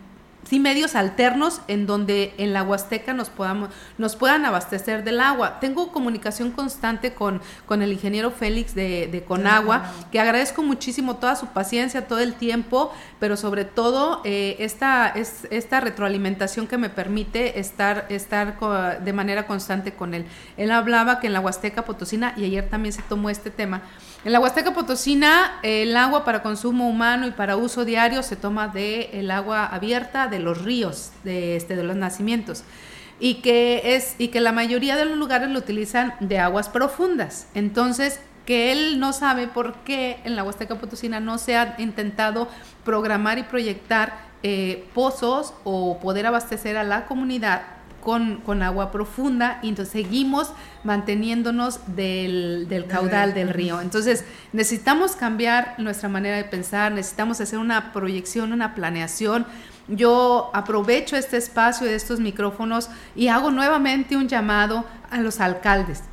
sí medios alternos en donde en la Huasteca nos podamos nos puedan abastecer del agua. Tengo comunicación constante con, con el ingeniero Félix de, de Conagua, que agradezco muchísimo toda su paciencia, todo el tiempo, pero sobre todo eh, esta, es, esta retroalimentación que me permite estar, estar de manera constante con él. Él hablaba que en la Huasteca Potosina, y ayer también se tomó este tema, en la Huasteca Potosina, el agua para consumo humano y para uso diario se toma de el agua abierta de los ríos, de, este, de los nacimientos. Y que, es, y que la mayoría de los lugares lo utilizan de aguas profundas. Entonces, que él no sabe por qué en la Huasteca Potosina no se ha intentado programar y proyectar eh, pozos o poder abastecer a la comunidad con, con, agua profunda y entonces seguimos manteniéndonos del, del caudal del río. Entonces necesitamos cambiar nuestra manera de pensar, necesitamos hacer una proyección, una planeación. Yo aprovecho este espacio de estos micrófonos y hago nuevamente un llamado a los alcaldes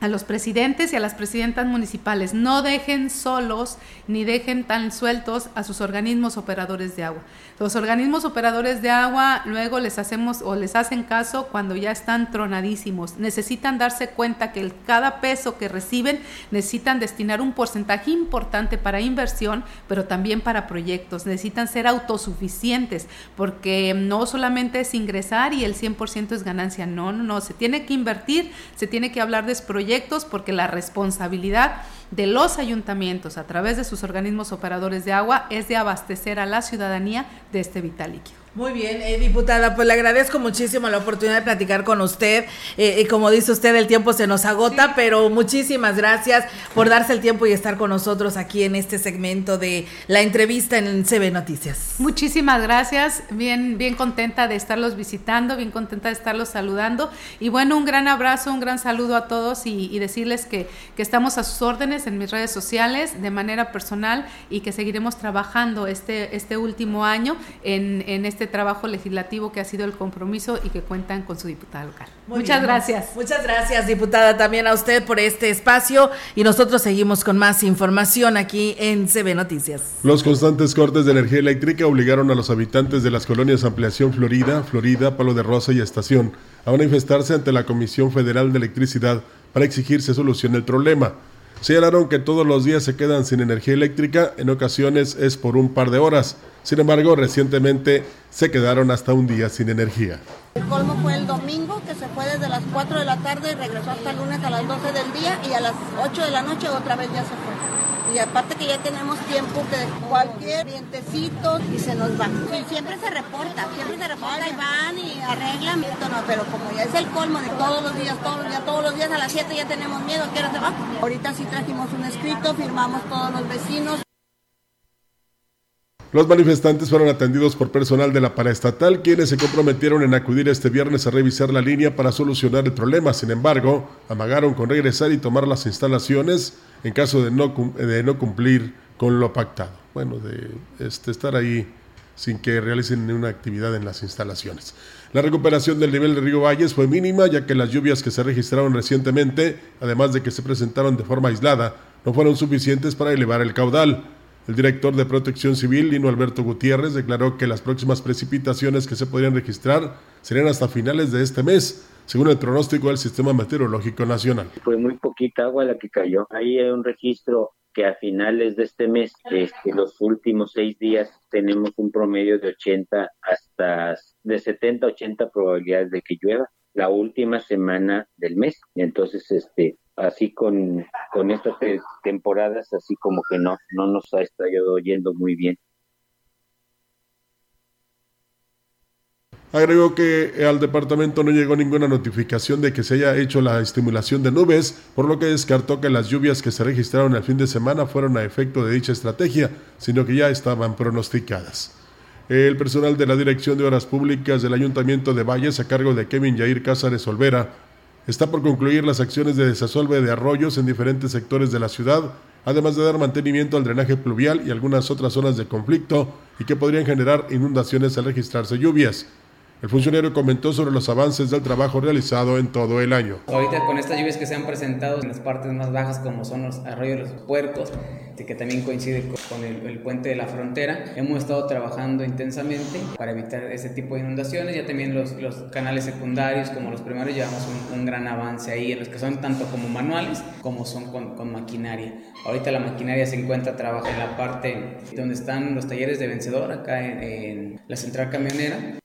a los presidentes y a las presidentas municipales. No dejen solos ni dejen tan sueltos a sus organismos operadores de agua. Los organismos operadores de agua luego les hacemos o les hacen caso cuando ya están tronadísimos. Necesitan darse cuenta que el, cada peso que reciben necesitan destinar un porcentaje importante para inversión, pero también para proyectos. Necesitan ser autosuficientes porque no solamente es ingresar y el 100% es ganancia. No, no, no. Se tiene que invertir, se tiene que hablar de proyectos porque la responsabilidad de los ayuntamientos a través de sus organismos operadores de agua es de abastecer a la ciudadanía de este vital líquido. Muy bien, eh, diputada, pues le agradezco muchísimo la oportunidad de platicar con usted. Eh, y como dice usted, el tiempo se nos agota, pero muchísimas gracias por darse el tiempo y estar con nosotros aquí en este segmento de la entrevista en CB Noticias. Muchísimas gracias, bien, bien contenta de estarlos visitando, bien contenta de estarlos saludando. Y bueno, un gran abrazo, un gran saludo a todos y, decirles que, que estamos a sus órdenes en mis redes sociales de manera personal y que seguiremos trabajando este, este último año en, en este este trabajo legislativo que ha sido el compromiso y que cuentan con su diputada local. muchas gracias. Muchas gracias, diputada, también a usted por este espacio y nosotros seguimos con más información aquí en CB Noticias. Los constantes cortes de energía eléctrica obligaron a los habitantes de las colonias Ampliación Florida, Florida, Palo de Rosa y Estación a manifestarse ante la Comisión Federal de Electricidad para exigir se solucione el problema. Señalaron que todos los días se quedan sin energía eléctrica, en ocasiones es por un par de horas. Sin embargo, recientemente se quedaron hasta un día sin energía. El colmo fue el domingo, que se fue desde las 4 de la tarde y regresó hasta el lunes a las 12 del día y a las 8 de la noche otra vez ya se fue. Y aparte que ya tenemos tiempo que cualquier vientecito y se nos va. Y siempre se reporta, siempre se reporta y van y arreglan. No, pero como ya es el colmo de todos los días, todos los días, todos los días a las 7 ya tenemos miedo, ¿qué hora se va? Ahorita sí trajimos un escrito, firmamos todos los vecinos. Los manifestantes fueron atendidos por personal de la paraestatal, quienes se comprometieron en acudir este viernes a revisar la línea para solucionar el problema. Sin embargo, amagaron con regresar y tomar las instalaciones en caso de no, de no cumplir con lo pactado. Bueno, de este, estar ahí sin que realicen una actividad en las instalaciones. La recuperación del nivel de Río Valles fue mínima, ya que las lluvias que se registraron recientemente, además de que se presentaron de forma aislada, no fueron suficientes para elevar el caudal. El director de Protección Civil, Lino Alberto Gutiérrez, declaró que las próximas precipitaciones que se podrían registrar serían hasta finales de este mes, según el pronóstico del Sistema Meteorológico Nacional. Fue muy poquita agua la que cayó. Ahí hay un registro que a finales de este mes, este, los últimos seis días, tenemos un promedio de 80 hasta de 70 80 probabilidades de que llueva la última semana del mes. Entonces, este, así con, con estas temporadas, así como que no, no nos ha estado yendo muy bien. Agregó que al departamento no llegó ninguna notificación de que se haya hecho la estimulación de nubes, por lo que descartó que las lluvias que se registraron el fin de semana fueron a efecto de dicha estrategia, sino que ya estaban pronosticadas. El personal de la Dirección de Obras Públicas del Ayuntamiento de Valles, a cargo de Kevin Yair Cázares Olvera, está por concluir las acciones de desasolve de arroyos en diferentes sectores de la ciudad, además de dar mantenimiento al drenaje pluvial y algunas otras zonas de conflicto y que podrían generar inundaciones al registrarse lluvias. El funcionario comentó sobre los avances del trabajo realizado en todo el año. Ahorita con estas lluvias que se han presentado en las partes más bajas como son los arroyos los puercos, que también coincide con el, puente de la frontera, hemos estado trabajando intensamente para evitar ese tipo de inundaciones. Ya también los, los canales secundarios como los primarios llevamos un, gran avance ahí en los que son tanto como manuales como son con, con maquinaria. Ahorita la maquinaria se encuentra trabajando en la parte donde están los talleres de vencedor, acá en, en la central camionera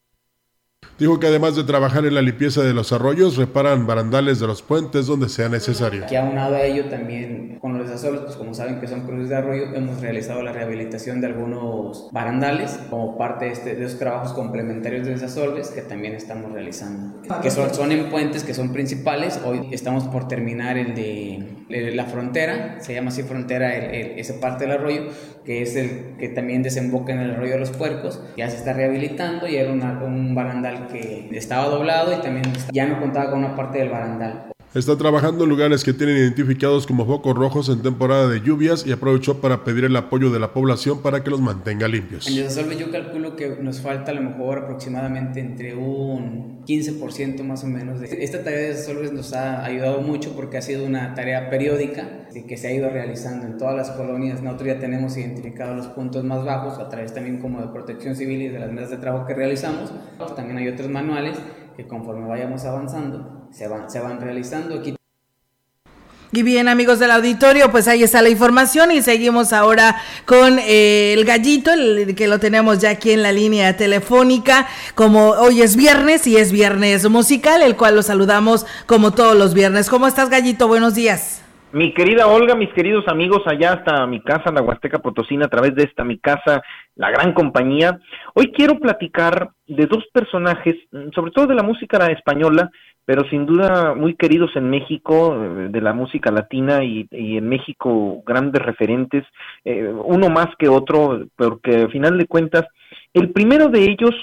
Dijo que además de trabajar en la limpieza de los arroyos, reparan barandales de los puentes donde sea necesario. Aunado a ello también con los desastres, pues como saben que son cruces de arroyo, hemos realizado la rehabilitación de algunos barandales como parte de, este, de esos trabajos complementarios de desasolves que también estamos realizando. Que son, son en puentes que son principales. Hoy estamos por terminar el de, la frontera, se llama así frontera esa parte del arroyo, que es el que también desemboca en el arroyo de los puercos. Ya se está rehabilitando y era un barandal que estaba doblado y también ya no contaba con una parte del barandal. Está trabajando en lugares que tienen identificados como focos rojos en temporada de lluvias y aprovechó para pedir el apoyo de la población para que los mantenga limpios. En Desasolve yo calculo que nos falta a lo mejor aproximadamente entre un 15% más o menos. Esta tarea de Desasolve nos ha ayudado mucho porque ha sido una tarea periódica que se ha ido realizando en todas las colonias. Nosotros ya tenemos identificados los puntos más bajos a través también como de protección civil y de las mesas de trabajo que realizamos. También hay otros manuales que conforme vayamos avanzando se van, se van realizando. Aquí y bien, amigos del auditorio, pues ahí está la información y seguimos ahora con eh, el gallito, el, que lo tenemos ya aquí en la línea telefónica, como hoy es viernes y es viernes musical, el cual lo saludamos como todos los viernes. ¿Cómo estás, gallito? Buenos días. Mi querida Olga, mis queridos amigos, allá hasta mi casa, la Huasteca Potosina, a través de esta mi casa, la gran compañía. Hoy quiero platicar de dos personajes, sobre todo de la música española, pero sin duda muy queridos en México, eh, de la música latina y, en México grandes referentes, eh, uno más que otro, porque al final de cuentas, el primero de ellos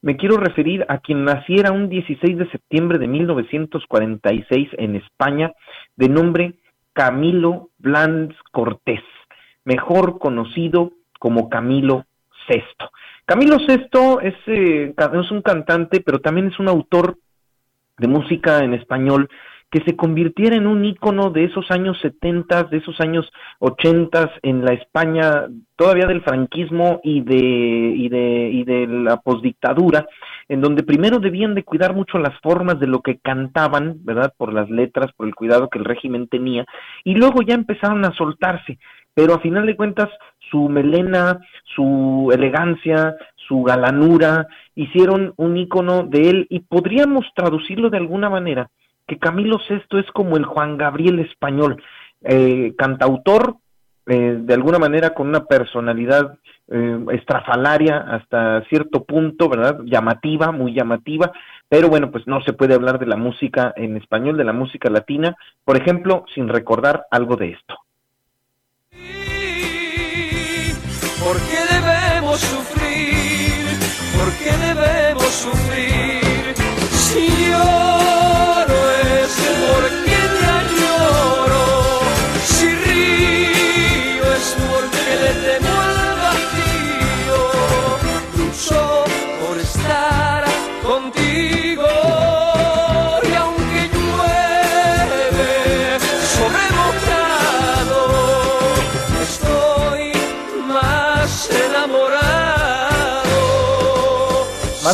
me quiero referir a quien naciera un 16 de septiembre de 1946 en España, de nombre Camilo Blanz Cortés, mejor conocido como Camilo VI. Camilo VI es, eh, es un cantante, pero también es un autor de música en español que se convirtiera en un ícono de esos años 70, de esos años 80 en la España todavía del franquismo y de y de y de la posdictadura, en donde primero debían de cuidar mucho las formas de lo que cantaban, ¿verdad? Por las letras, por el cuidado que el régimen tenía, y luego ya empezaron a soltarse, pero a final de cuentas su melena, su elegancia, su galanura, hicieron un icono de él y podríamos traducirlo de alguna manera, que Camilo VI es como el Juan Gabriel español, eh, cantautor, eh, de alguna manera con una personalidad eh, estrafalaria hasta cierto punto, ¿verdad? Llamativa, muy llamativa, pero bueno, pues no se puede hablar de la música en español, de la música latina, por ejemplo, sin recordar algo de esto. ¿Por qué debemos sufrir? ¿Por qué debemos sufrir? Si lloro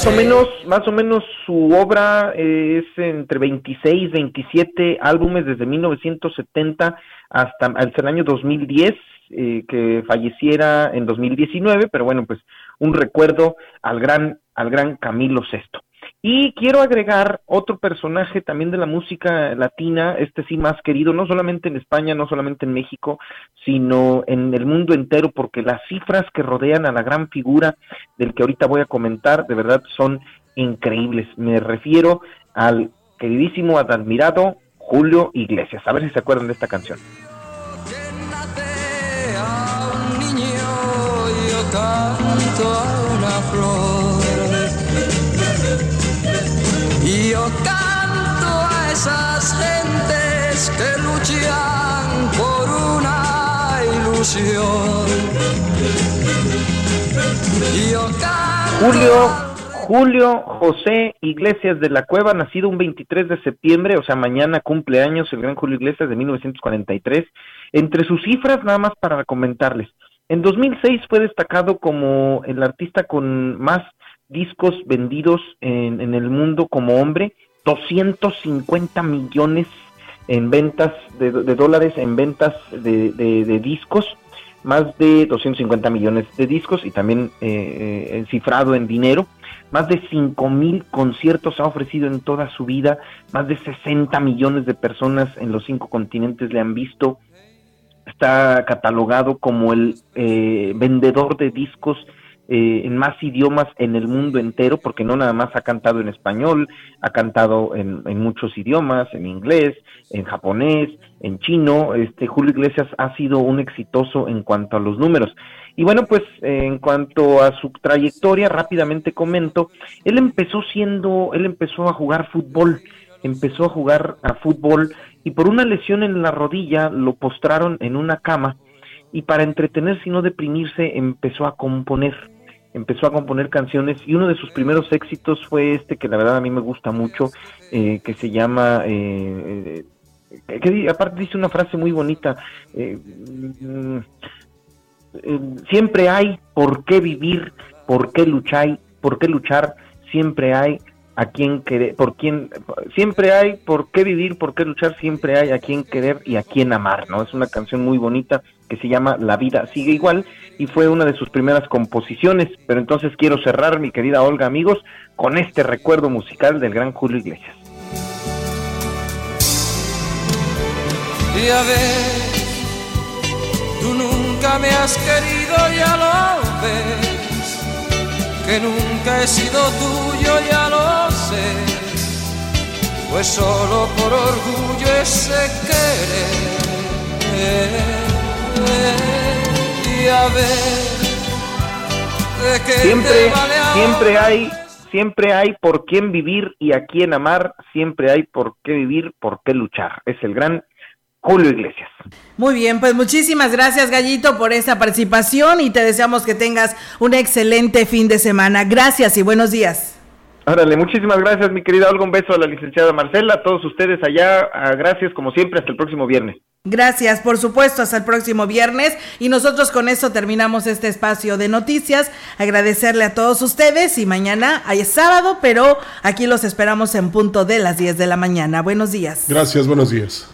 Más o menos, más o menos su obra es entre 26, 27 álbumes desde 1970 hasta el año 2010, eh, que falleciera en 2019, pero bueno, pues un recuerdo al gran, al gran Camilo VI. Y quiero agregar otro personaje también de la música latina, este sí más querido, no solamente en España, no solamente en México, sino en el mundo entero, porque las cifras que rodean a la gran figura del que ahorita voy a comentar, de verdad son increíbles. Me refiero al queridísimo, admirado Julio Iglesias. A ver si se acuerdan de esta canción. yo canto a una flor Julio Julio José Iglesias de la Cueva, nacido un 23 de septiembre, o sea, mañana cumple años el gran Julio Iglesias de 1943. Entre sus cifras, nada más para comentarles, en 2006 fue destacado como el artista con más discos vendidos en, en el mundo como hombre, 250 millones en ventas de, dólares en ventas de, de, de, discos, más de 250 millones de discos y también eh, eh, cifrado en dinero. Más de 5 mil conciertos ha ofrecido en toda su vida, más de 60 millones de personas en los cinco continentes le han visto. Está catalogado como el eh, vendedor de discos eh, en más idiomas en el mundo entero, porque no nada más ha cantado en español, ha cantado en, en, muchos idiomas, en inglés, en japonés, en chino. Este Julio Iglesias ha sido un exitoso en cuanto a los números. Y bueno, pues eh, en cuanto a su trayectoria, rápidamente comento, él empezó siendo, él empezó a jugar fútbol empezó a jugar a fútbol y por una lesión en la rodilla lo postraron en una cama y para entretenerse y no deprimirse empezó a componer, empezó a componer canciones y uno de sus primeros éxitos fue este que la verdad a mí me gusta mucho, eh, que se llama, eh, eh, aparte dice una frase muy bonita, mm, siempre hay por qué vivir, por qué luchar, por qué luchar, siempre hay a quien querer, por quien, siempre hay por qué vivir, por qué luchar, siempre hay a quien querer y a quien amar, ¿no? Es una canción muy bonita que se llama La vida sigue igual y fue una de sus primeras composiciones, pero entonces quiero cerrar, mi querida Olga, amigos, con este recuerdo musical del gran Julio Iglesias. Y a ver, tú nunca me has querido, ya lo ves que nunca he sido tuyo, ya lo sé, pues solo por orgullo ese querer. Y a ver, de qué siempre, siempre hay, siempre hay por quién vivir y a quién amar, siempre hay por qué vivir, por qué luchar. Es el gran Julio Iglesias. Muy bien, pues muchísimas gracias Gallito por esta participación y te deseamos que tengas un excelente fin de semana. Gracias y buenos días. Órale, muchísimas gracias mi querida Olga, un beso a la licenciada Marcela, a todos ustedes allá, ah, gracias como siempre, hasta el próximo viernes. Gracias, por supuesto, hasta el próximo viernes. Y nosotros con eso terminamos este espacio de noticias. Agradecerle a todos ustedes y mañana hay sábado, pero aquí los esperamos en punto de las 10 de la mañana. Buenos días. Gracias, buenos días.